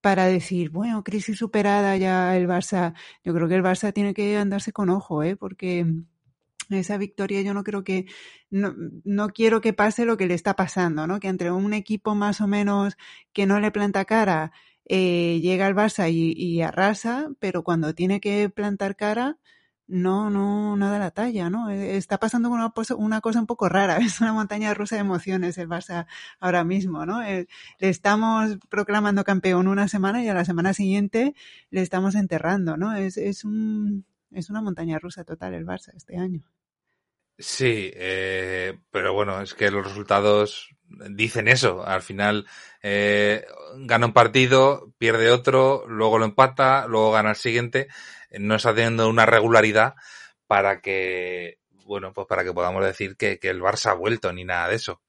para decir, bueno, crisis superada ya el Barça. Yo creo que el Barça tiene que andarse con ojo, ¿eh? porque esa victoria yo no creo que, no, no, quiero que pase lo que le está pasando, ¿no? Que entre un equipo más o menos que no le planta cara, eh, llega al Barça y, y, arrasa, pero cuando tiene que plantar cara, no, no, no da la talla, ¿no? Eh, está pasando una, una cosa un poco rara, es una montaña rusa de emociones el Barça ahora mismo, ¿no? Eh, le estamos proclamando campeón una semana y a la semana siguiente le estamos enterrando, ¿no? Es, es, un, es una montaña rusa total el Barça este año.
Sí, eh, pero bueno, es que los resultados dicen eso. Al final eh, gana un partido, pierde otro, luego lo empata, luego gana el siguiente no está teniendo una regularidad para que, bueno, pues para que podamos decir que, que el Barça ha vuelto ni nada de eso.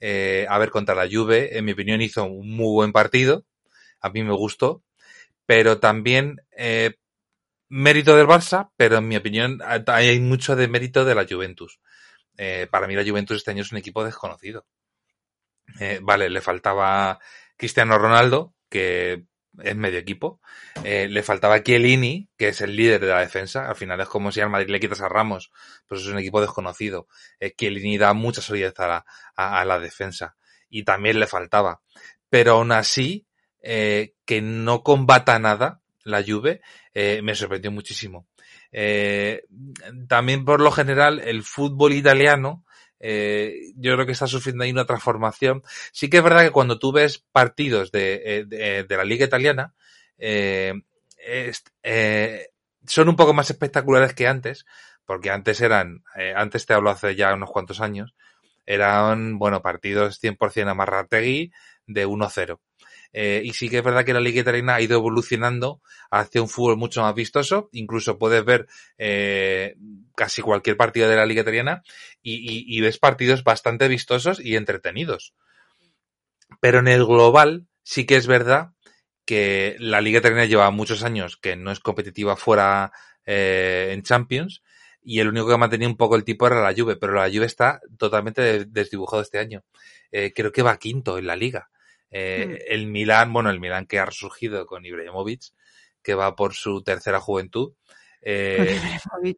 Eh, a ver, contra la Juve, en mi opinión, hizo un muy buen partido. A mí me gustó. Pero también, eh, mérito del Barça, pero en mi opinión hay mucho de mérito de la Juventus. Eh, para mí la Juventus este año es un equipo desconocido. Eh, vale, le faltaba Cristiano Ronaldo, que es medio equipo. Eh, le faltaba Chiellini, que es el líder de la defensa. Al final es como si al Madrid le quitas a Ramos, pues es un equipo desconocido. Eh, Chiellini da mucha solidez a la, a, la, defensa. Y también le faltaba. Pero aún así, que no combata nada la Juve, eh, me sorprendió muchísimo. Eh, también por lo general, el fútbol italiano, eh, yo creo que está sufriendo ahí una transformación. Sí que es verdad que cuando tú ves partidos de, eh, de, de la liga italiana, eh, eh, son un poco más espectaculares que antes, porque antes eran, eh, antes te hablo hace ya unos cuantos años, eran, bueno, partidos 100% amarrategui de 1-0. Eh, y sí que es verdad que la Liga Italiana ha ido evolucionando hacia un fútbol mucho más vistoso. Incluso puedes ver eh, casi cualquier partido de la Liga Italiana y, y, y, ves partidos bastante vistosos y entretenidos. Pero en el global sí que es verdad que la Liga Italiana lleva muchos años que no es competitiva fuera eh, en Champions y el único que ha mantenido un poco el tipo era la Juve, pero la Juve está totalmente desdibujado este año. Eh, creo que va quinto en la liga. Eh, mm. El Milán, bueno, el Milán que ha resurgido con Ibrahimovic, que va por su tercera juventud. Eh,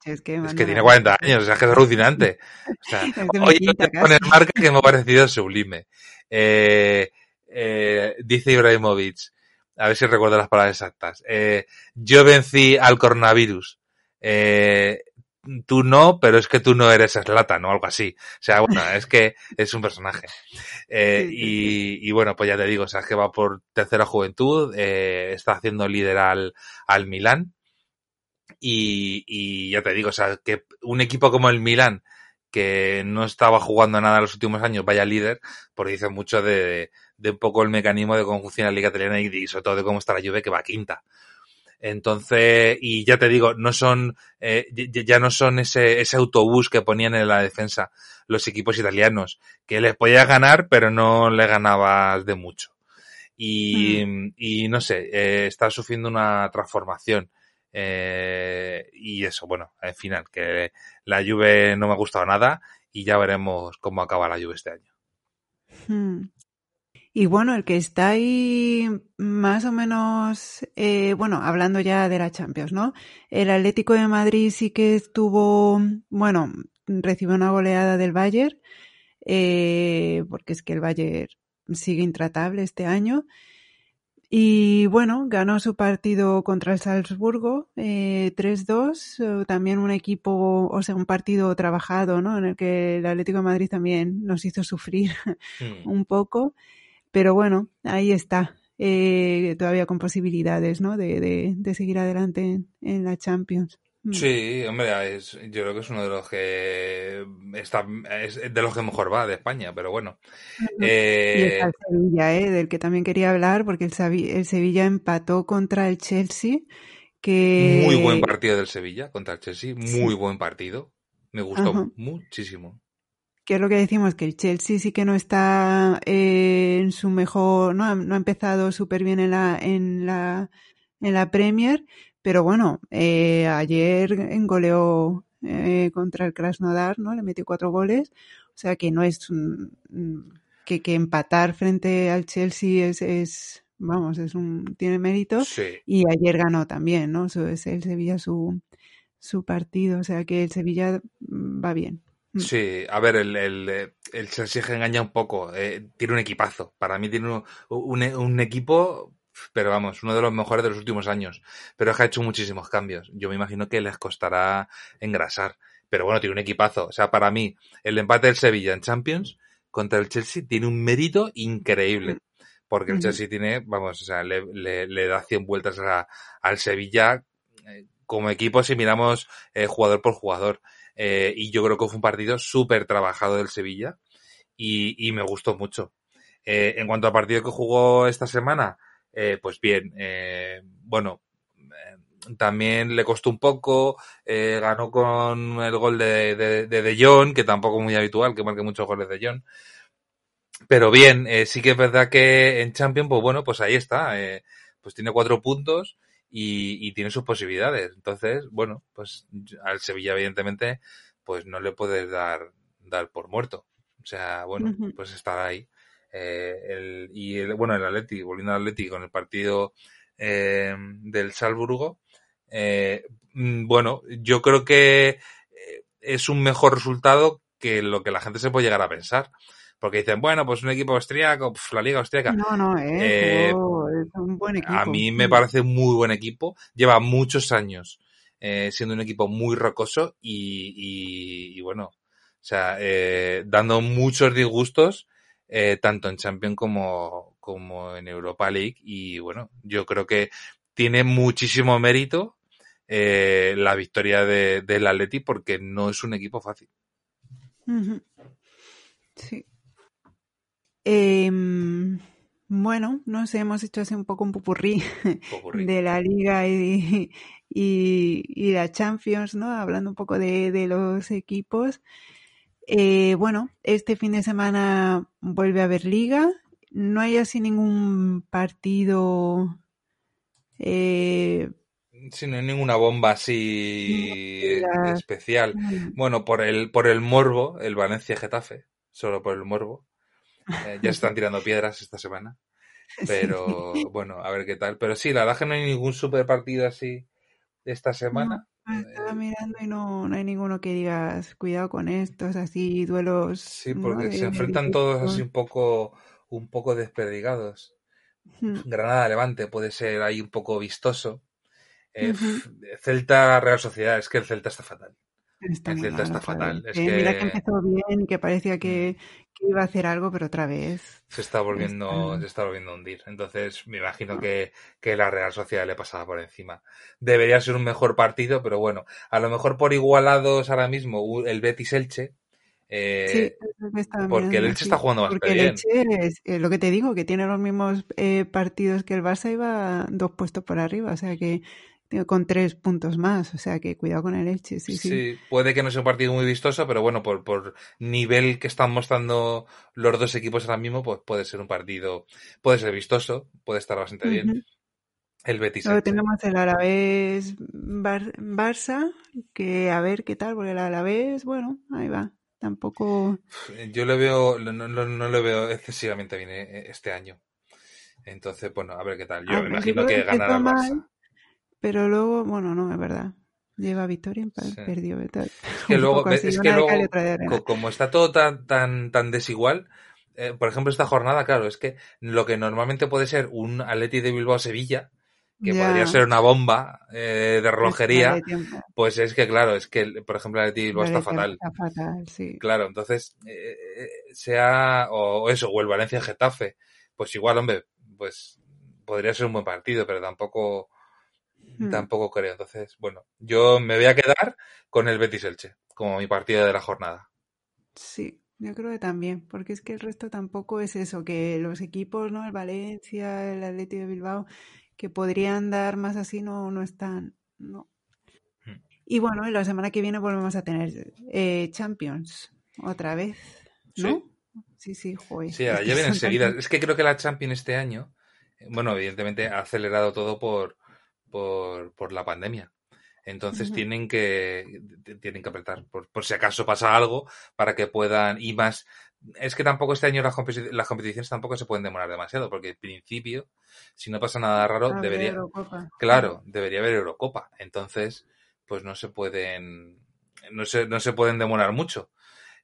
es, que, es que tiene 40 años, o sea, que es alucinante. O sea, hoy voy a poner marca que me ha parecido sublime. Eh, eh, dice Ibrahimovic, a ver si recuerdo las palabras exactas. Eh, yo vencí al coronavirus. Eh, tú no, pero es que tú no eres Slatan ¿no? algo así. O sea, bueno, es que es un personaje. Eh, y, y, bueno, pues ya te digo, o sea, que va por tercera juventud, eh, está haciendo líder al, al Milán. Y, y ya te digo, o sea, que un equipo como el Milán, que no estaba jugando nada en los últimos años, vaya líder, porque dice mucho de, de un poco el mecanismo de cómo funciona la Liga Italiana y, y sobre todo de cómo está la Juve, que va quinta. Entonces, y ya te digo, no son, eh, ya no son ese, ese autobús que ponían en la defensa los equipos italianos, que les podías ganar, pero no le ganabas de mucho. Y, mm. y no sé, eh, está sufriendo una transformación. Eh, y eso, bueno, al final, que la Juve no me ha gustado nada y ya veremos cómo acaba la Juve este año.
Hmm. Y bueno, el que está ahí más o menos, eh, bueno, hablando ya de la Champions, ¿no? El Atlético de Madrid sí que estuvo, bueno, recibió una goleada del Bayern, eh, porque es que el Bayern sigue intratable este año. Y bueno, ganó su partido contra el Salzburgo eh, 3-2, también un equipo, o sea, un partido trabajado, ¿no? En el que el Atlético de Madrid también nos hizo sufrir hmm. un poco. Pero bueno, ahí está, eh, todavía con posibilidades, ¿no? De, de, de seguir adelante en, la Champions.
Mm. Sí, hombre, es, yo creo que es uno de los que está, es de los que mejor va de España, pero bueno.
Eh... Y está el Sevilla, ¿eh? del que también quería hablar, porque el, el Sevilla empató contra el Chelsea. Que...
Muy buen partido del Sevilla contra el Chelsea, muy buen partido. Me gustó muchísimo
que es lo que decimos, que el Chelsea sí que no está eh, en su mejor, no ha, no ha empezado súper bien en la, en la, en la Premier, pero bueno, eh, ayer engoleó eh, contra el Krasnodar, ¿no? Le metió cuatro goles, o sea que no es que, que empatar frente al Chelsea es, es vamos, es un, tiene mérito, y ayer ganó también, ¿no? Es el Sevilla su, su partido, o sea que el Sevilla va bien.
Mm. Sí, a ver, el, el, el Chelsea engaña un poco. Eh, tiene un equipazo. Para mí tiene un, un, un, equipo, pero vamos, uno de los mejores de los últimos años. Pero es que ha hecho muchísimos cambios. Yo me imagino que les costará engrasar. Pero bueno, tiene un equipazo. O sea, para mí, el empate del Sevilla en Champions contra el Chelsea tiene un mérito increíble. Porque el Chelsea tiene, vamos, o sea, le, le, le da 100 vueltas a, al Sevilla eh, como equipo si miramos eh, jugador por jugador. Eh, y yo creo que fue un partido súper trabajado del Sevilla y, y me gustó mucho. Eh, en cuanto al partido que jugó esta semana, eh, pues bien, bueno, también le costó un poco, ganó con el gol de, de, de, de Jong, que tampoco es muy habitual que marque muchos goles de John. Pero bien, sí que es verdad que en Champions, pues bueno, pues ahí está, pues tiene cuatro puntos y, y, tiene sus posibilidades. Entonces, bueno, pues al Sevilla, evidentemente, pues no le puedes dar, dar por muerto. O sea, bueno, uh -huh. pues estar ahí. Eh, el, y el, bueno, el Atleti, volviendo al Atleti con el partido eh, del Salzburgo, eh, mm, bueno, yo creo que eh, es un mejor resultado que lo que la gente se puede llegar a pensar porque dicen, bueno, pues un equipo austríaco, la liga austríaca.
No, no, eh, eh oh, es un buen equipo.
A mí me parece un muy buen equipo. Lleva muchos años eh, siendo un equipo muy rocoso y, y, y bueno, o sea, eh, dando muchos disgustos, eh, tanto en Champions como, como en Europa League. Y bueno, yo creo que tiene muchísimo mérito eh, la victoria de, del Atleti porque no es un equipo fácil.
Sí. Eh, bueno, no sé, hemos hecho así un poco un pupurrí, pupurrí. de la liga y, y, y, la Champions, ¿no? Hablando un poco de, de los equipos. Eh, bueno, este fin de semana vuelve a haber liga. No hay así ningún partido.
Eh, Sí, no hay ninguna bomba así especial. Bueno, por el, por el morbo, el Valencia Getafe, solo por el morbo. Eh, ya están tirando piedras esta semana. Pero bueno, a ver qué tal. Pero sí, la verdad es que no hay ningún super partido así esta semana.
No, estaba eh, mirando y no, no hay ninguno que digas cuidado con estos, así duelos.
Sí, porque ¿no? se enfrentan todos así un poco, un poco desperdigados. Hmm. Granada Levante puede ser ahí un poco vistoso. Eh, uh -huh. Celta Real Sociedad, es que el Celta está fatal.
Está el Celta está fatal. Es que... Mira que empezó bien y que parecía que, que, iba a hacer algo, pero otra vez.
Se está volviendo, está... se está volviendo a hundir. Entonces, me imagino que, que la Real Sociedad le pasaba por encima. Debería ser un mejor partido, pero bueno, a lo mejor por igualados ahora mismo, el Betis Elche. Eh, sí, porque el Elche sí. está jugando bastante
porque el Elche es, es, lo que te digo, que tiene los mismos eh, partidos que el Barça y va dos puestos por arriba. O sea que con tres puntos más, o sea que cuidado con el Elche, sí, sí.
Sí, puede que no sea un partido muy vistoso, pero bueno, por, por nivel que están mostrando los dos equipos ahora mismo, pues puede ser un partido, puede ser vistoso, puede estar bastante bien. El Betis.
Luego tenemos el Alavés Barça, que a ver qué tal, porque el Alavés, bueno, ahí va. Tampoco.
Yo le veo, no, no, no le veo excesivamente bien eh, este año. Entonces, bueno, a ver qué tal. Yo me imagino que ganará el Barça.
Pero luego, bueno, no, es verdad. Lleva victoria, perdió. Es
que luego, es que luego como está todo tan, tan, tan desigual, eh, por ejemplo, esta jornada, claro, es que lo que normalmente puede ser un Atleti de Bilbao-Sevilla, que podría ser una bomba eh, de relojería, pues es que, claro, es que, por ejemplo, el Atleti de Bilbao está fatal.
Está fatal, sí.
Claro, entonces, eh, sea, o eso, o el Valencia-Getafe, pues igual, hombre, pues podría ser un buen partido, pero tampoco Hmm. Tampoco creo. Entonces, bueno, yo me voy a quedar con el Betis Elche como mi partido de la jornada.
Sí, yo creo que también, porque es que el resto tampoco es eso, que los equipos, ¿no? El Valencia, el Atlético de Bilbao, que podrían dar más así, no, no están, no. Hmm. Y bueno, la semana que viene volvemos a tener eh, Champions otra vez, ¿no? Sí, sí,
sí Sí, ya viene enseguida. Es que creo que la Champions este año, bueno, evidentemente ha acelerado todo por, por, por la pandemia. Entonces tienen que tienen que apretar por, por, si acaso pasa algo para que puedan y más es que tampoco este año las, las competiciones tampoco se pueden demorar demasiado porque en principio si no pasa nada raro debería claro. debería haber Eurocopa. Entonces pues no se pueden no se, no se pueden demorar mucho.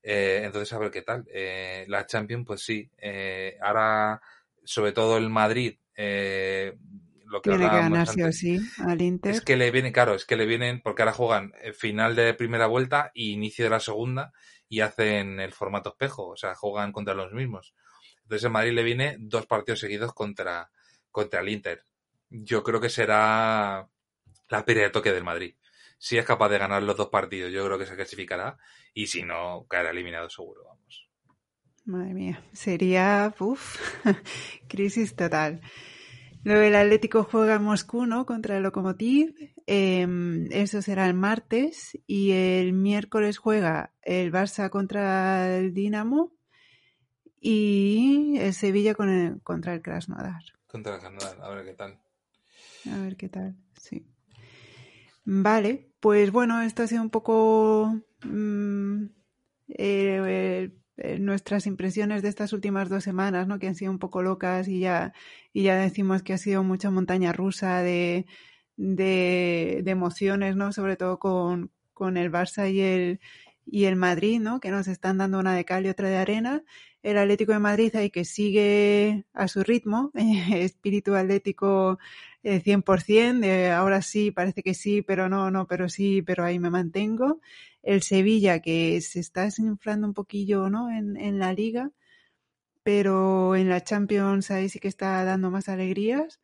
Eh, entonces a ver qué tal. Eh, la Champions pues sí eh, ahora sobre todo el Madrid eh,
tiene que ganar sí o sí al Inter.
Es que le viene, claro, es que le vienen, porque ahora juegan final de primera vuelta y inicio de la segunda y hacen el formato espejo, o sea, juegan contra los mismos. Entonces en Madrid le viene dos partidos seguidos contra, contra el Inter. Yo creo que será la pérdida de toque del Madrid. Si es capaz de ganar los dos partidos, yo creo que se clasificará. Y si no, caerá eliminado seguro, vamos.
Madre mía, sería, uff, crisis total. Luego el Atlético juega en Moscú, ¿no? Contra el Lokomotiv. Em, eso será el martes. Y el miércoles juega el Barça contra el Dinamo. Y el Sevilla con el, contra el Krasnodar.
Contra el Krasnodar, a ver qué tal.
A ver qué tal, sí. Vale, pues bueno, esto ha sido un poco mm, eh, eh, nuestras impresiones de estas últimas dos semanas, ¿no? Que han sido un poco locas y ya, y ya decimos que ha sido mucha montaña rusa de, de, emociones, ¿no? Sobre todo con, con el Barça y el, y el Madrid, ¿no? Que nos están dando una de cal y otra de arena. El Atlético de Madrid hay que sigue a su ritmo, espíritu atlético 100%, eh, de ahora sí, parece que sí, pero no, no, pero sí, pero ahí me mantengo el Sevilla que se está desinflando un poquillo ¿no? en, en la liga, pero en la Champions ahí sí que está dando más alegrías.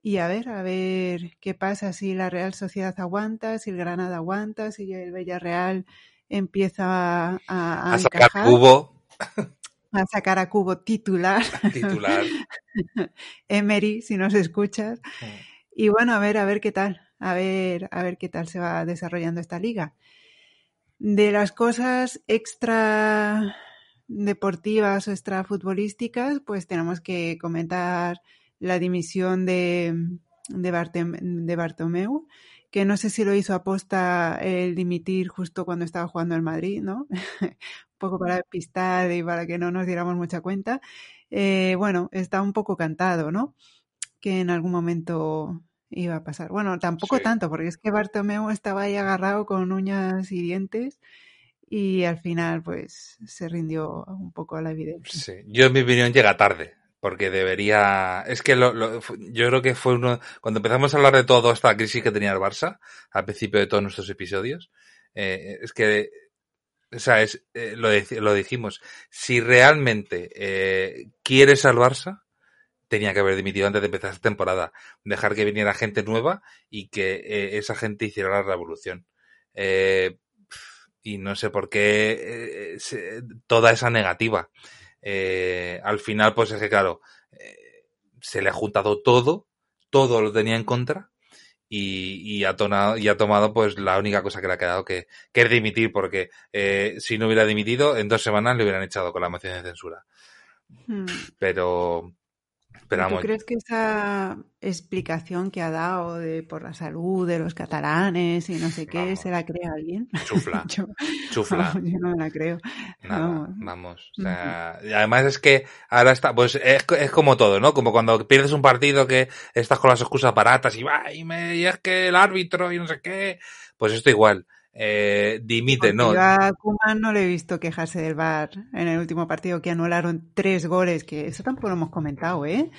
Y a ver, a ver qué pasa si la Real Sociedad aguanta, si el Granada aguanta, si el Villarreal empieza a, a,
a sacar cubo.
A sacar a cubo titular.
Titular.
Emery, si nos escuchas. Y bueno, a ver, a ver qué tal. A ver, a ver qué tal se va desarrollando esta liga. De las cosas extra deportivas o extra futbolísticas, pues tenemos que comentar la dimisión de, de, Bartomeu, que no sé si lo hizo aposta el dimitir justo cuando estaba jugando el Madrid, ¿no? poco para pistar y para que no nos diéramos mucha cuenta. Eh, bueno, está un poco cantado, ¿no? Que en algún momento iba a pasar. Bueno, tampoco tanto, porque es que Bartomeu estaba ahí agarrado con uñas y dientes y al final pues se rindió un poco a la evidencia.
Sí, yo en mi opinión llega tarde, porque debería... Es que lo, yo creo que fue uno... Cuando empezamos a hablar de todo esta crisis que tenía el Barça, al principio de todos nuestros episodios, eh, es que... O sea, es, eh, lo, lo, dijimos, si realmente eh, Barça, tenía que haber dimitido antes de empezar esta temporada. Dejar que viniera gente nueva y que eh, esa gente hiciera la revolución. Eh, y no sé por qué toda esa negativa. al final, pues es que, claro, se le ha juntado todo, todo lo tenía en contra y, ha, tonado, y ha tomado pues la única cosa que le ha quedado que, que es dimitir, porque eh, si no hubiera dimitido, en dos semanas le hubieran echado con la moción de censura. Hmm. Pero,
¿Tú crees que esa explicación que ha dado de por la salud de los catalanes y no sé qué, se la cree alguien?
Chufla. yo, chufla.
yo no me la creo.
vamos. O sea, además es que ahora está, pues es, es, como todo, ¿no? Como cuando pierdes un partido que estás con las excusas baratas y va, y, me, y es que el árbitro y no sé qué. Pues esto igual eh, dimite, ¿no?
Yo a Kuman no le he visto quejarse del VAR en el último partido que anularon tres goles, que eso tampoco lo hemos comentado, ¿eh?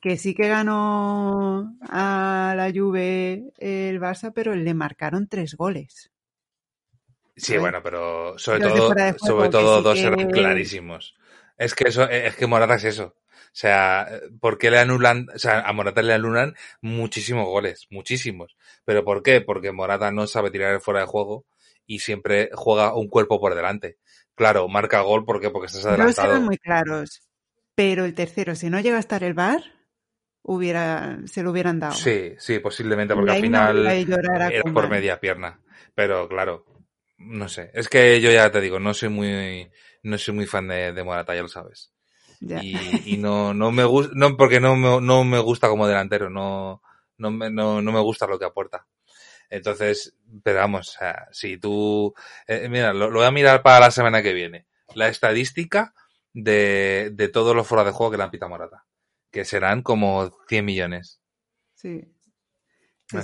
Que sí que ganó a la Juve el Barça, pero le marcaron tres goles.
Sí, bueno, pero sobre todo, sobre todo dos eran clarísimos. Es que eso, es que Morata es eso. O sea, ¿por qué le anulan? O sea, a Morata le anulan muchísimos goles, muchísimos. ¿Pero por qué? Porque Morata no sabe tirar fuera de juego y siempre juega un cuerpo por delante. Claro, marca gol porque porque estás adelantado.
No eran muy claros, pero el tercero, si no llega a estar el VAR, hubiera, se lo hubieran dado.
Sí, sí, posiblemente, porque al final era por media pierna. Pero claro, no sé. Es que yo ya te digo, no soy muy, no soy muy fan de, de Morata, ya lo sabes. Y, y, no, no me gusta, no, porque no me, no me gusta como delantero, no, no me, no, no me gusta lo que aporta. Entonces, pero vamos, o sea, si tú, eh, mira, lo, voy a mirar para la semana que viene. La estadística de, de todos los foros de juego que le han pitado Morata. Que serán como 100 millones.
Sí.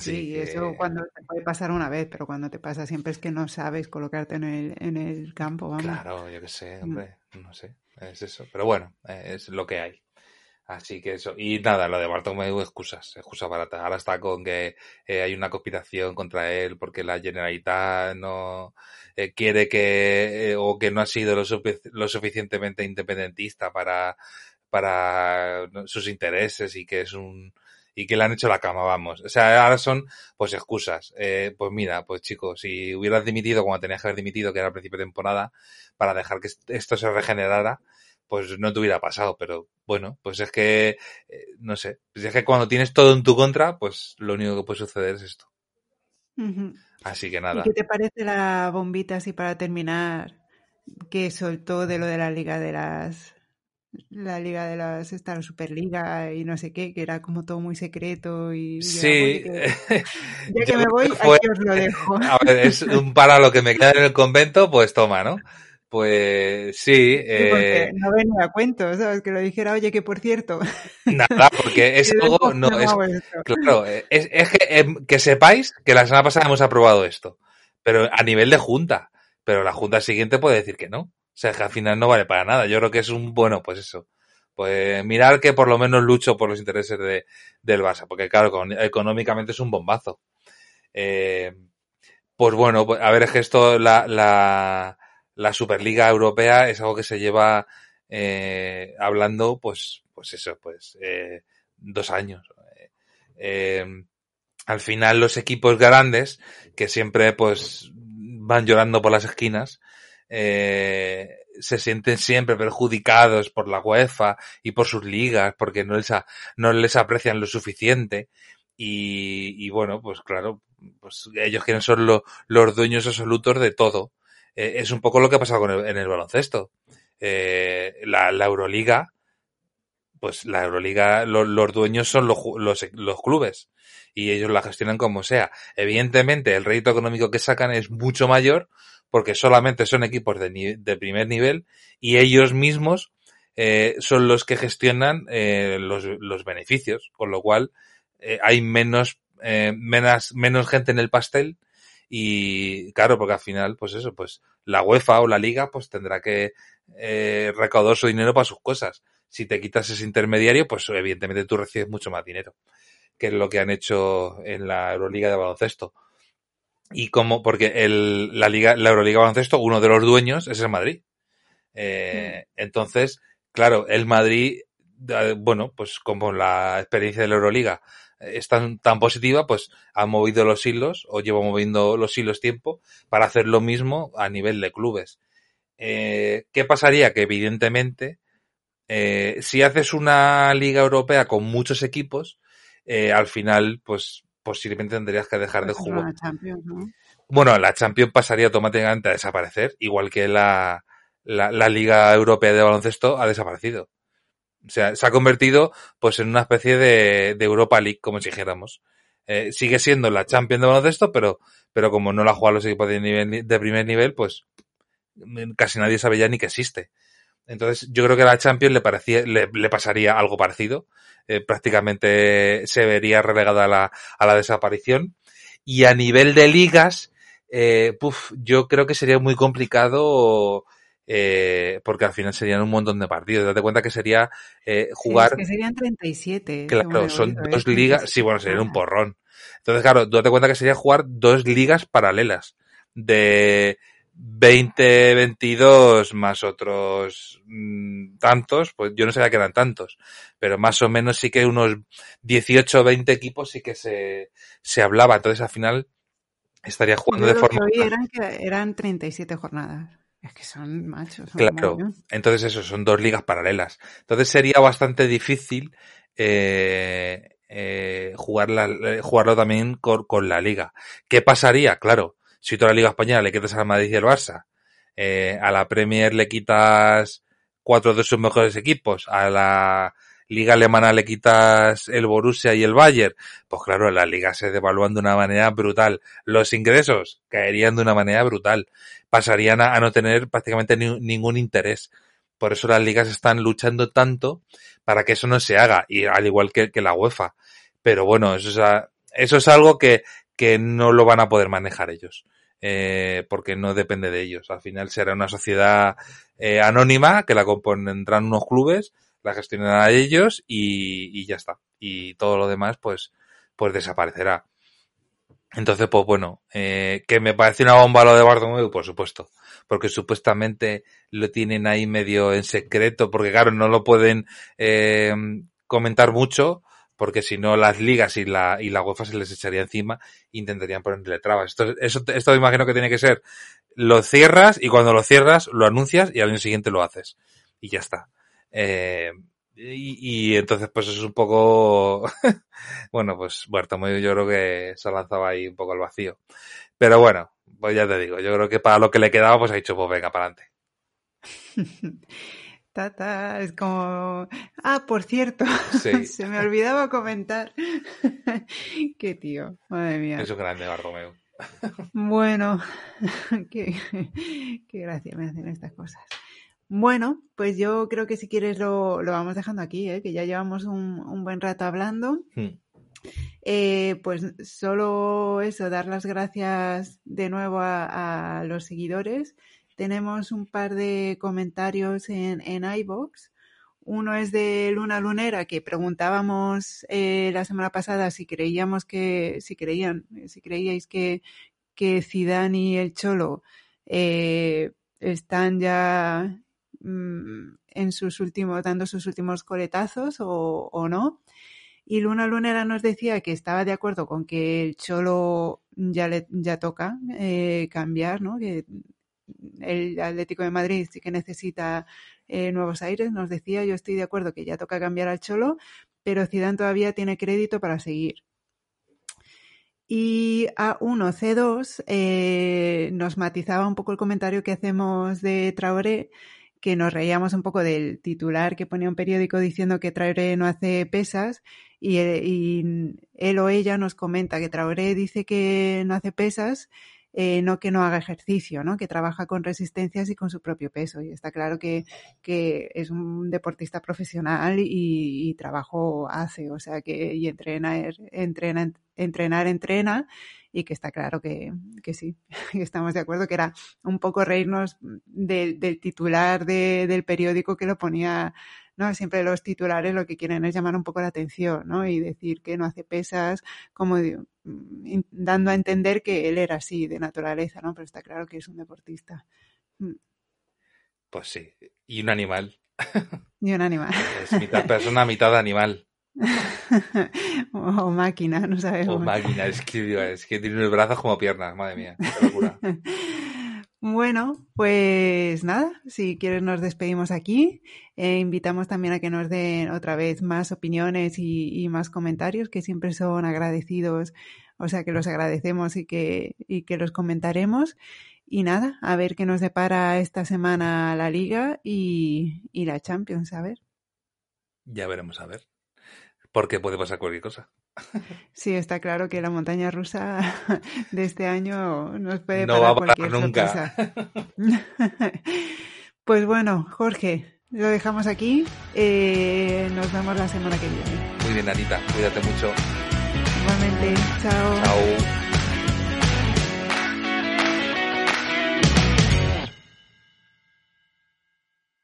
Sí, eso cuando te puede pasar una vez, pero cuando te pasa siempre es que no sabes colocarte en el, en el campo, vamos.
Claro, yo qué sé, mm. hombre, no sé es eso. Pero bueno, es lo que hay. Así que eso. Y nada, lo de Bartomeu, excusas, excusa barata. Ahora está con que eh, hay una conspiración contra él porque la Generalitat no eh, quiere que, eh, o que no ha sido lo, lo, suficientemente independentista para, para sus intereses y que es un, y que le han hecho la cama, vamos. O sea, ahora son, pues, excusas. pues mira, pues chicos, si hubieras dimitido cuando tenías que haber dimitido, que era al principio de temporada, para dejar que esto se regenerara, pues no te hubiera pasado, pero bueno, pues es que, eh, no sé, pues es que cuando tienes todo en tu contra, pues lo único que puede suceder es esto. Así que nada.
¿Y qué te parece la bombita así para terminar que soltó de lo de la Liga de las la liga de las esta la superliga y no sé qué que era como todo muy secreto y
sí
ya, que, me voy aquí os lo dejo
a ver es un para lo que me queda en el convento pues toma no pues sí.
Eh... no venía a cuento, ¿sabes? Que lo dijera, oye, que por cierto.
Nada, porque es algo. No, es, claro, es, es que, em, que sepáis que la semana pasada hemos aprobado esto, pero a nivel de junta. Pero la junta siguiente puede decir que no. O sea, que al final no vale para nada. Yo creo que es un bueno, pues eso. Pues mirar que por lo menos lucho por los intereses de, del Barça, porque claro, económicamente es un bombazo. Eh, pues bueno, pues, a ver, es que esto, la, la, Superliga Europea es algo que se lleva eh, hablando, pues, pues eso, pues eh, dos años. Eh, al final los equipos grandes, que siempre pues van llorando por las esquinas, eh, se sienten siempre perjudicados por la UEFA y por sus ligas, porque no les, no les aprecian lo suficiente. Y, bueno, pues claro, pues ellos quieren ser los dueños absolutos de todo. Eh, es un poco lo que ha pasado con el, en el baloncesto. Eh, la, la, Euroliga, pues la Euroliga, los dueños son los, los, los, clubes y ellos la gestionan como sea. Evidentemente, el rédito económico que sacan es mucho mayor porque solamente son equipos de, primer nivel y ellos mismos eh, son los que gestionan eh, los, beneficios, con lo cual eh, hay menos, eh, menos, menos gente en el pastel y claro, porque al final, pues eso, pues la UEFA o la liga, pues tendrá que eh, recaudar su dinero para sus cosas. Si te quitas ese intermediario, pues evidentemente tú recibes mucho más dinero, que lo que han hecho en la Euroliga de baloncesto. Y como, porque el, la liga, la Euroliga baloncesto, uno de los dueños es el Madrid. Eh, mm. Entonces, claro, el Madrid, eh, bueno, pues como la experiencia de la Euroliga es tan, tan positiva, pues ha movido los hilos o lleva moviendo los hilos tiempo para hacer lo mismo a nivel de clubes. Eh, ¿Qué pasaría? Que evidentemente, eh, si haces una liga europea con muchos equipos, eh, al final, pues posiblemente tendrías que dejar de
Pues
jugar. Bueno, la Champions pasaría automáticamente a desaparecer, igual que la, la, la Liga Europea de Baloncesto ha desaparecido. O sea, se ha convertido pues en una especie de, de Europa League, como si dijéramos. Eh, sigue siendo la Champions de baloncesto, pero, pero como no la juegan los equipos de, nivel, de primer nivel, pues casi nadie sabe ya ni que existe. Entonces, yo creo que a la Champions le parecía, le, le pasaría algo parecido. Eh, prácticamente se vería relegada a la, a la desaparición. Y a nivel de ligas, eh, puf, yo creo que sería muy complicado eh, porque al final serían un montón de partidos. Date cuenta que sería eh, jugar.
Sí, es que serían 37.
Claro, son
oído, ¿eh?
dos ligas. Sí, bueno, sería un porrón. Entonces, claro, date cuenta que sería jugar dos ligas paralelas de 20, 22 más otros mm, tantos, pues yo no sabía que eran tantos, pero más o menos sí que unos 18 o 20 equipos sí que se, se hablaba. Entonces, al final estaría jugando
Yo
de
que
forma.
oí eran que eran 37 jornadas. Es que son machos. son
Claro, entonces eso, son dos ligas paralelas. Entonces sería bastante difícil eh, eh, jugarla, eh, jugarlo también con, con la liga. ¿Qué pasaría? Claro, si toda la liga española le quitas al Madrid y al Barça, eh, a la Premier le quitas cuatro de sus mejores equipos, a la liga alemana le quitas el Borussia y el Bayern, pues claro, la liga se devalúan de una manera brutal. Los ingresos caerían de una manera brutal. Pasarían a, no tener prácticamente ni- ningún interés. Por eso las ligas están luchando tanto para que eso no se haga, y al igual que, la UEFA. Pero bueno, eso es, eso es algo que, que no lo van a poder manejar ellos. Eh, porque no depende de ellos. Al final será una sociedad eh, anónima que la compondrán unos clubes, la gestionarán ellos y, ya está. Y todo lo demás, pues, pues desaparecerá. Entonces, pues bueno, eh, que me parece una bomba lo de Bartomeu, por supuesto, porque supuestamente lo tienen ahí medio en secreto, porque claro, no lo pueden eh, comentar mucho, porque si no las ligas y la, y la UEFA se les echaría encima intentarían ponerle trabas. Esto, eso, esto imagino que tiene que ser, lo cierras y cuando lo cierras lo anuncias y al año siguiente lo haces. Y ya está. Eh, y, y entonces pues es un poco, bueno, pues Bartomeu yo creo que se ha lanzado ahí un poco al vacío. Pero bueno, pues ya te digo, yo creo que para lo que le quedaba pues ha dicho, pues venga, para adelante.
Tata, es como... Ah, por cierto,
Sí.
se me olvidaba comentar. Qué tío, madre mía.
Es un grande Bartomeu.
Bueno, qué, qué gracia me hacen estas cosas. Bueno, pues yo creo que si quieres lo, lo vamos dejando aquí, ¿eh? que ya llevamos un, un buen rato hablando.
Hmm.
Eh, pues solo eso, dar las gracias de nuevo a, a los seguidores. Tenemos un par de comentarios en, en iVoox. Uno es de Luna Lunera, que preguntábamos eh, la semana pasada si creíamos que, si creían, si creíais que, que Zidane y el Cholo eh, están ya mm, en sus últimos, dando sus últimos coletazos o, o no. Y Luna Lunera nos decía que estaba de acuerdo con que el Cholo ya, le, ya toca eh, cambiar, ¿no? Que el Atlético de Madrid sí que necesita eh, nuevos aires, nos decía, yo estoy de acuerdo que ya toca cambiar al Cholo, pero Zidane todavía tiene crédito para seguir. Y A1C2 eh, nos matizaba un poco el comentario que hacemos de Traoré, que nos reíamos un poco del titular que ponía un periódico diciendo que Traoré no hace pesas y, y él o ella nos comenta que Traoré dice que no hace pesas, eh, no que no haga ejercicio, ¿no? que trabaja con resistencias y con su propio peso. Y está claro que, que es un deportista profesional y, trabajo hace, o sea que y entrena, entrena, entrenar, entrena y que está claro que, que sí, que estamos de acuerdo que era un poco reírnos de, del titular de, del periódico que lo ponía ¿no? Siempre los titulares lo que quieren es llamar un poco la atención, ¿no? Y decir que no hace pesas, como dando a entender que él era así de naturaleza, ¿no? Pero está claro que es un deportista. Mm.
Pues sí, y un animal.
Y un animal.
Es mitad persona, mitad animal.
o, o, máquina, no sabemos.
O máquina, es que, es que tiene unos brazos como piernas, madre mía, qué locura.
Bueno, pues nada, si quieres nos despedimos aquí. Eh, invitamos también a que nos den otra vez más opiniones y, y, más comentarios, que siempre son agradecidos, o sea que los agradecemos y que, y que los comentaremos. Y nada, a ver qué nos depara esta semana la liga y, y la Champions, a ver.
Ya veremos, a ver. Porque puede pasar cualquier cosa.
Sí, está claro que la montaña rusa de este año nos puede
no
parar
va a parar
cualquier
nunca.
sorpresa. Pues bueno, Jorge, lo dejamos aquí. Eh, nos vemos la semana que viene.
Muy bien, Anita. Cuídate mucho.
Igualmente, chao.
Chao.